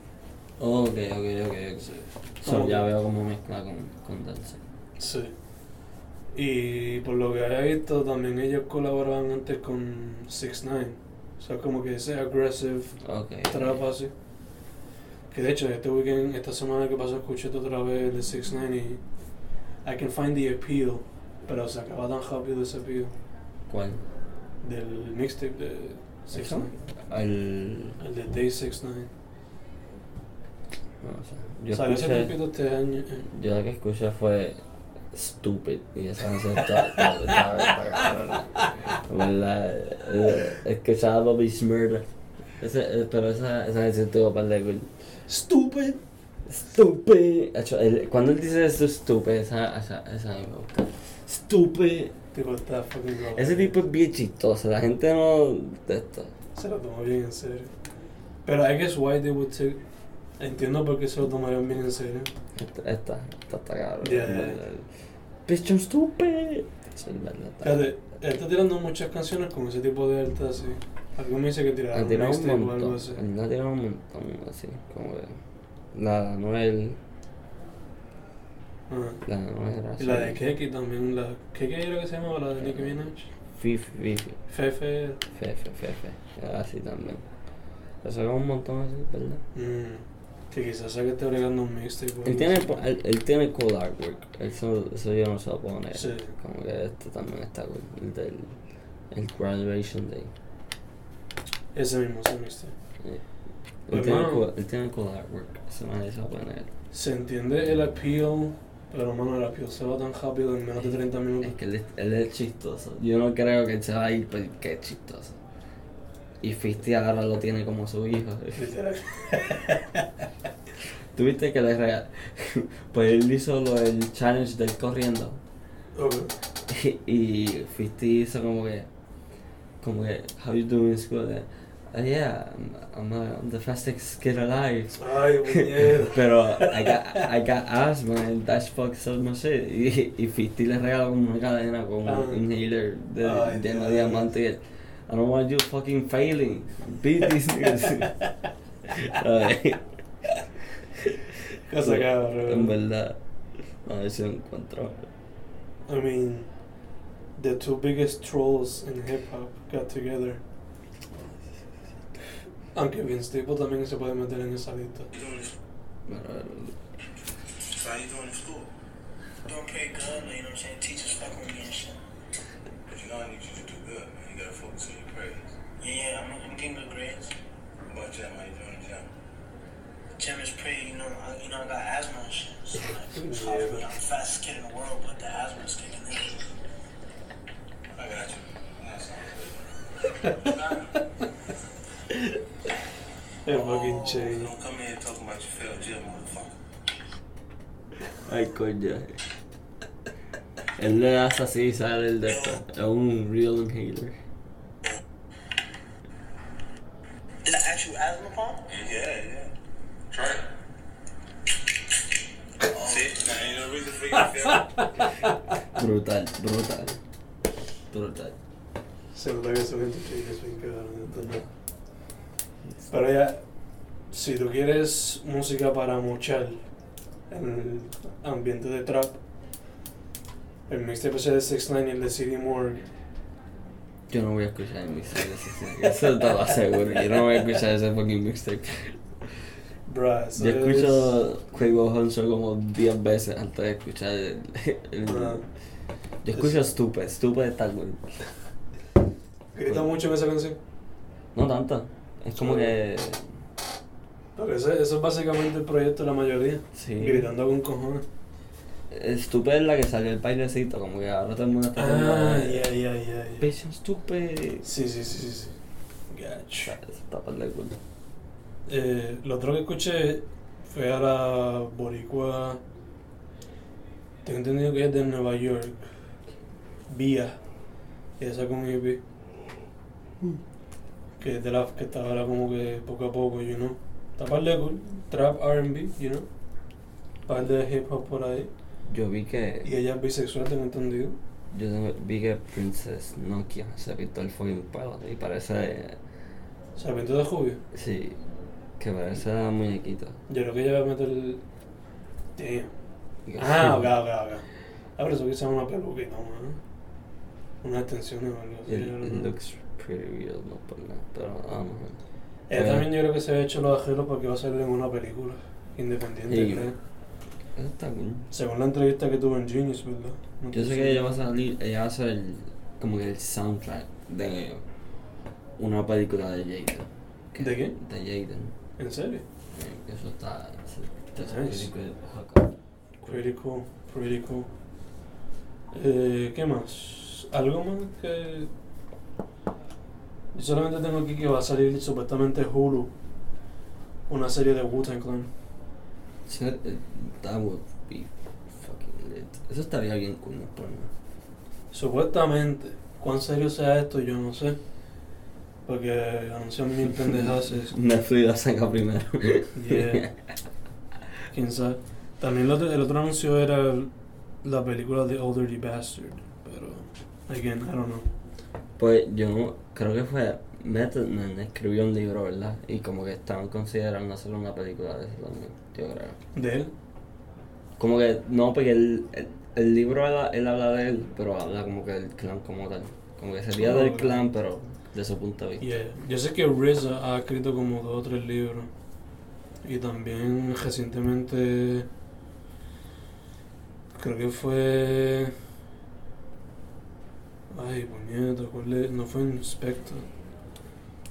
Oh, ok, ok, ok. Sí. So, ya veo cómo mezcla con, con Denzel. Sí. Y por lo que había visto, también ellos colaboraban antes con 6 9 O sea, como que ese aggressive Ok. trap así. Que de hecho, este weekend, esta semana que pasó, escuché otra vez el de 6 9 y I can find the appeal, pero se acaba tan rápido ese appeal ¿Cuál? del mixtape de 6 ¿Eso? 9 El. El de Day 6 9 No sé. Yo Salió escuché. este año. Yo lo que escuché fue Stupid. Y esa canción está. En verdad, escuchaba a Bobby Smurda. Ese, eh, pero esa, esa canción tuvo un par de cool. Stupid. Stupid. Cuando él dice eso, stupid, esa, esa, esa a mí me gusta. Stupid. Tipo, está fucking loco. Ese tipo es bien chistoso, la gente no. de esto. Se lo tomó bien en serio. Pero I guess why they would take... Entiendo por qué se lo tomarían bien en serio. Esta, esta, esta está cabrón. Yeah. Bitch, I'm stupid. Eso es verdad. está Fíjate, él está tirando muchas canciones con ese tipo de alta así. Algo me dice que Ha tirará un tirado un mixtape o algo montón. así. Él ha tirado un montón, así, como que. La de Anuel, Ajá. la de Anuel era Y la de así. Keki también, la... ¿Keki era que se llamaba? La de Nicki Minaj. Fifi, Fifi, Fefe. Fefe, Fefe. Así también. Le sacó un montón así, ¿verdad? Mm. Sí, quizás sea que esté bregando un mixtape. Él tiene, él, él tiene cool artwork. Eso, eso yo no se lo puedo negar. Sí. Como que este también está cool. El del el graduation day. Ese mismo, ese mixtape. Él tiene, Hermano. cool, él tiene cool artwork. Eso nadie se lo puede negar. Se entiende el appeal, pero mano, el appeal se va tan rápido en menos de 30 minutos. Es que él, es- él es chistoso. Yo no creo que él se va a ir porque es chistoso. Y Fisty ahora lo tiene como su hijo. [LAUGHS] ¿Tuviste que le regaló? [LAUGHS] pues él hizo lo del challenge del corriendo. Ok. [LAUGHS] Y, y Fisty hizo como que. Como que, how you doing in school? "Oh, yeah, I'm, I'm, uh, I'm the fastest kid alive. Ay. Pero I got, I got asthma and that fucks up my shit. Y, y Fisty le regaló como una cadena con Ah. un inhaler de, lleno de diamante. Y él, I don't want you fucking failing. Beat these niggas. [LAUGHS] Ay, Cosa en cabrón. verdad. A ver si lo encuentro. I mean, the two biggest trolls in hip hop got together. Aunque Vince Staples también se puede meter en esa lista. You doing this? Pero, how you doing in school? Doing pretty good, you know what I'm saying? Teachers fuck with me and shit. But you know I need you to do good, man. You gotta focus on your grades. Yeah, I'm, I'm getting good grades. What gym? How you doing in gym? Gym is pretty, you know, I, you know, I got asthma and shit. So like, [LAUGHS] it's hard for me. I'm the fastest kid in the world, but the asthma is kicking in. I got you. [LAUGHS] That sounds good. El fucking Oh, chain. Don't come here talking about your failed gym, motherfucker. Ay, coño. Él le hace así y sale el de. Es un real inhaler. Actual asthma pump? Yeah, yeah. Try it. See? Now, ain't no reason for you to fail. [LAUGHS] Brutal, brutal. Brutal. Se nota que son gente bien cabrón, ¿entendés? Pero ya, si tú quieres música para mochar en el ambiente de trap, el mixtape ese de 6 9 y el de CD Moore, Yo no voy a escuchar mi mixtape. Eso te lo aseguro. Yo no voy a escuchar ese fucking mixtape. bruh, eso Yo es- escucho Quavo Hunter como 10 veces antes de escuchar el. el- yo escucho Stupid. Stupid está cool. Grita mucho en esa canción. No tanto. Es como Sí. que. Porque ese- eso es básicamente el proyecto de la mayoría. Sí. Gritando con cojones. Stupid es la que salió el bailecito. Como que ahora todo el mundo está. Ah, ya, ya, ya. I'm stupid. Sí, sí, sí, sí. Eso está par de cool. Eh, lo otro que escuché fue a la boricua. Tengo entendido que es de Nueva York. Vía. Y esa con un EP. Que es de la que está ahora como que poco a poco, you know. Está par de cool. Trap RB, you know. Par de hip hop por ahí. Yo vi que. Y ella es bisexual, tengo entendido. Yo vi que Princess Nokia se pintó el fucking pelo y parece. ¿Se pintó de jubio? Sí, que parece muñequito. Yo creo que ella va a meter el. Damn. Ah, ok, ok, ok. Ah, pero eso quizás una peluquita, ¿no? Unas extensiones o algo así. It, looks pretty real, no por nada, pero a lo mejor. Ella Bueno. también yo creo que se ha hecho los arreglos porque va a salir en una película independiente, creo. Está cool. Según la entrevista que tuvo en Genius, ¿verdad? No Yo sé que ella va a salir, ella va a ser el- como que el soundtrack de una película de Jaden. ¿De qué? De Jaden. ¿En serio? Eh, Eso está. that's Nice. Pretty cool, pretty cool. Eh, ¿Qué más? ¿Algo más que.? Yo solamente tengo aquí que va a salir supuestamente Hulu. Una serie de Wu-Tang Clan. Eh, That would be fucking lit. Eso estaría bien cool, no nada. Supuestamente. ¿Cuán serio sea esto? Yo no sé. Porque anuncian mil pendejadas. [LAUGHS] es- Netflix la saca primero. Yeah. [LAUGHS] Quién sabe. También el otro, el otro anuncio era la película de Older the Bastard. Pero, again, I don't know. Pues yo creo que fue Method Man escribió un libro, ¿verdad? Y como que estaban considerando hacer una película de eso también, yo creo. ¿De él? Como que, no, porque el, el, el libro él, él habla de él, pero habla como que del clan como tal. Como que sería Oh, del ok. clan, pero de su punto de vista. Yeah. Yo sé que RZA ha escrito como dos o tres libros. Y también recientemente. Creo que fue. Ay, puñeta, ¿cuál es? No fue Inspector.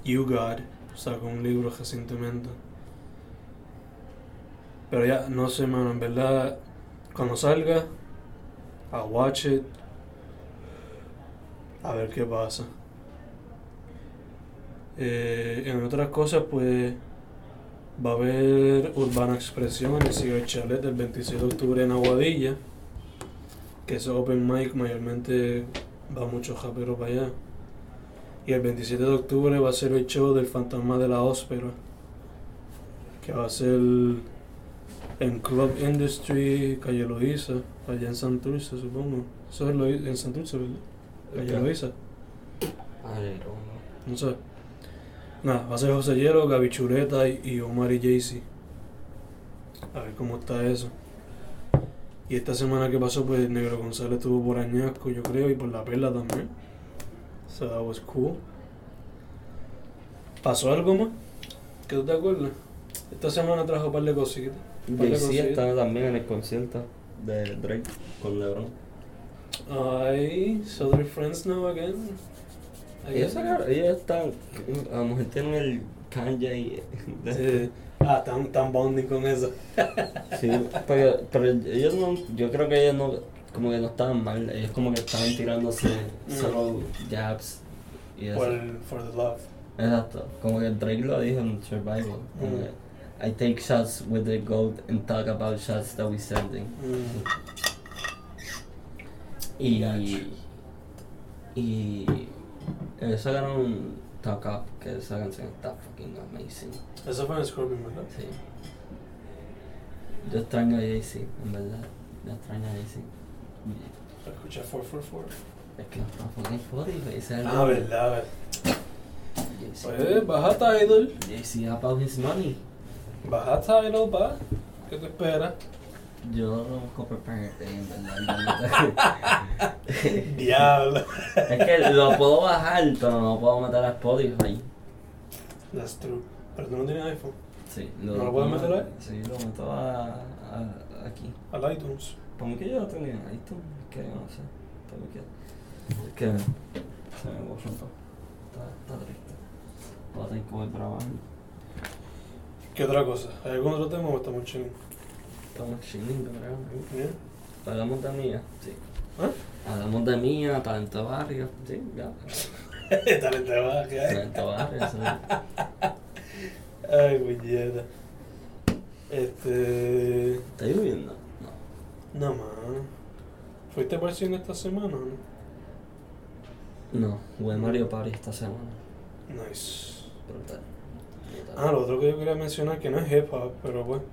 You God sacó un libro recientemente. Pero ya, no sé, mano, en verdad, cuando salga, a watch it. A ver qué pasa. Eh, en otras cosas, pues va a haber Urbana Expresión en el Cigar Chalet el 26 de octubre en Aguadilla. Que es open mic, mayormente va mucho rapero para allá. Y el 27 de octubre va a ser el show del Fantasma de la Óspera. Que va a ser en Club Industry, Calle Loíza, allá en Santurce, supongo. Eso es Loí- en Santurce, ¿verdad? Calle Ok. Loíza. Ay, no. No sé. Nada, va a ser José Hielo, Gaby Chureta y, y Omar y Jaycee. A ver cómo está eso. Y esta semana que pasó, pues Negro González estuvo por Añasco, yo creo, y por La Perla también. So that was cool. ¿Pasó algo más? ¿Que tú te acuerdas? Esta semana trajo un par de cositas. Jay-Z está también en el concierto de Drake con LeBron. Ay, so they're friends now again. Ellos, ellos están, a lo mejor tienen el Kanye. de- Sí. Ah, tan, tan bonding con eso. Sí, pero, pero ellos no, yo creo que ellos no, como que no estaban mal, ellos como que estaban tirándose solo jabs y eso. For the love. Exacto, como que Drake lo dijo en Survival. Mm. Que, I take shots with the gold and talk about shots that we sending. Mm. Y, Gotcha. y ellos sacaron Talk Up, que esa canción está fucking amazing. Eso fue en Scorpion, ¿verdad? Sí. Yo extraño a Jay-Z, en verdad. Yo extraño a Jay-Z. Escucha 444. Es que no está fucking Spotify, ese es el Ah, verdad, verdad. Jay-Z. Pues baja Tidal. Jay-Z about his money. Baja Tidal, va. ¿Qué te espera? Yo no busco prepared en verdad. [LAUGHS] Diablo. es que lo puedo bajar, pero no puedo meter a Spotify. That's true. Pero tú no tienes iPhone. Sí, ¿No lo puedes meter ahí? Sí, lo meto a, a- aquí. Al iTunes. ¿Por qué yo lo tenía en iTunes? Es que no sé. ¿Por? Es que se me borró todo. Está, está triste. Voy a tener que volver a trabajar. ¿Qué otra cosa? ¿Hay algún otro tema o estamos chilling? Estamos chilling. Bien. Hablamos de mía, sí. ¿Ah? Hablamos de mía, talento barrio, sí, ya. [LAUGHS] Talento que hay. Talento barrio, sí. Ay, puñeta. Este. ¿Está lloviendo? No. No más. ¿Fuiste por cine esta semana o no? No, jugué Mario Party esta semana. Nice. Brutal. Ah, lo otro que yo quería mencionar que no es hip hop, pero bueno.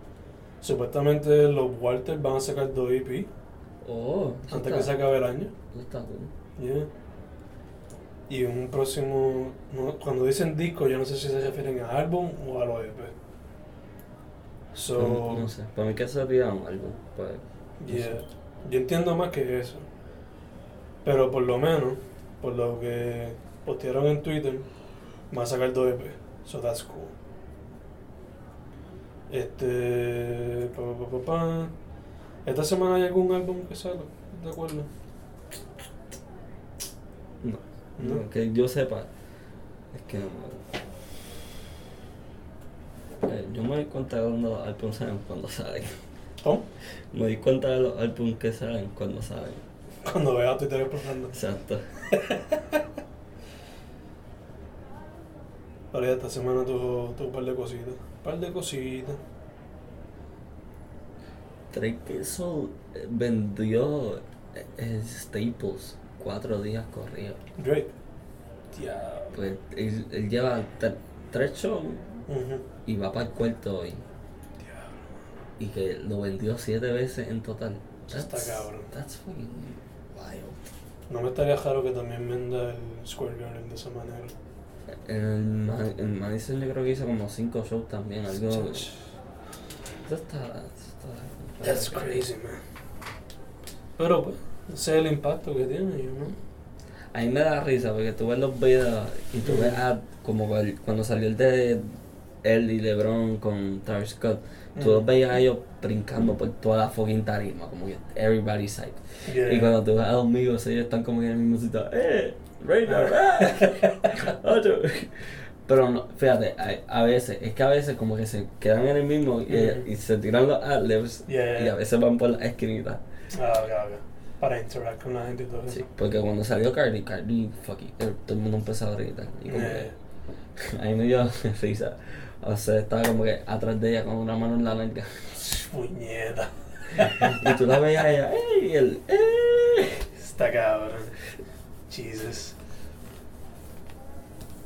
Supuestamente los Walters van a sacar dos EP Oh, antes que se acabe el año. está cool. Yeah. Y un próximo. no, cuando dicen disco, yo no sé si se refieren a álbum o a los EP. So. no, no sé, para mí que se pida un álbum, pues. no Yeah. sé. Yo entiendo más que eso. Pero por lo menos, por lo que postearon en Twitter, van a sacar dos EP. So that's cool. Este. Pa, pa, pa, pa. ¿Esta semana hay algún álbum que salga? ¿De acuerdo? No, ¿No? que yo sepa. Es que no me- Eh, yo me doy cuenta de cuando los álbumes salen cuando salen. ¿Cómo? Me doy cuenta de los álbumes que salen cuando salen. Cuando veas Twitter explotando. Exacto. [LAUGHS] Pero ya esta semana tuvo, tuvo un par de cositas. Un par de cositas. Drake eso eh, vendió eh, eh, Staples cuatro días corridos. Drake. Diablo. Pues él, él lleva tre- tres shows y va para el cuarto hoy. Diablo. Y que lo vendió siete veces en total. Eso está cabrón. That's fucking wild. No me estaría raro que también venda el Square Garden de esa manera. En, el en Madison yo creo que hizo como cinco shows también. Algo. Eso está. eso está- That's crazy, man. Pero pues, ese es el impacto que tiene, you know. A mí me da risa porque tú ves los videos y tú ves a, como el- cuando salió el de él y LeBron con Travis Scott, tú los Mm. veías a ellos brincando por toda la fucking tarima, como que everybody's hype. Yeah. Y cuando tú ves a los amigos, ellos están como que en el mismo sitio, ¡eh! Pero no, fíjate, a, a veces, es que a veces como que se quedan en el mismo y, Ujú. y se tiran los adlibs Yeah, y yeah. a veces van por las esquinitas. Ah, ok, ok. Para interactuar con la gente y todo eso. Sí, porque cuando salió Cardi, Cardi, fuck it, eh, todo el mundo empezó a gritar. Y como Eh, que, [LAUGHS] a mí me dio [LAUGHS] risa. O sea, estaba como que atrás de ella con una mano en la nalga. puñeta. [LAUGHS] Y tú la veías a ella, ¡ey! Y él, ¡ey! Está cabrón. Jesus.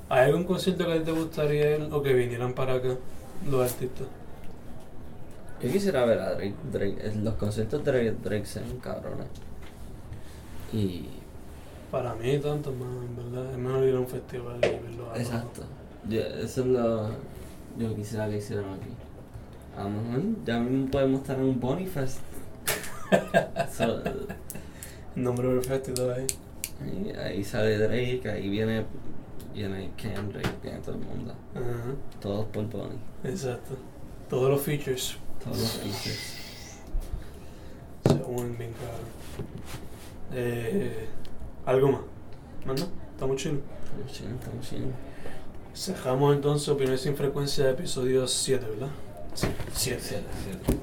¿Hay algún concierto que te gustaría ir o que vinieran para acá los artistas? Yo quisiera ver a Drake. Drake eh, los conciertos de Drake, Drake se ven cabrones. Y. Para mí, tanto más, en verdad. Es mejor ir a un festival y verlo a Exacto. Yo- eso es lo. Yo quisiera que hicieran aquí. A lo mejor ya mismo podemos estar en un Bonnie Fest. [LAUGHS] So, El nombre perfecto y todo ahí. Ahí, ahí sale Drake, ahí viene. Viene Kendrick, viene todo el mundo. Ajá. Todos por Bonnie. Exacto. Todos los features Todos los pieces. se unen bien cabrón. Eh, ¿Algo más? ¿Más no? ¿Estamos chilos? Estamos chinos, estamos chinos. Cerramos entonces Opiniones sin Frecuencia, episodio 7, ¿verdad? Sí, 7. Siete, siete.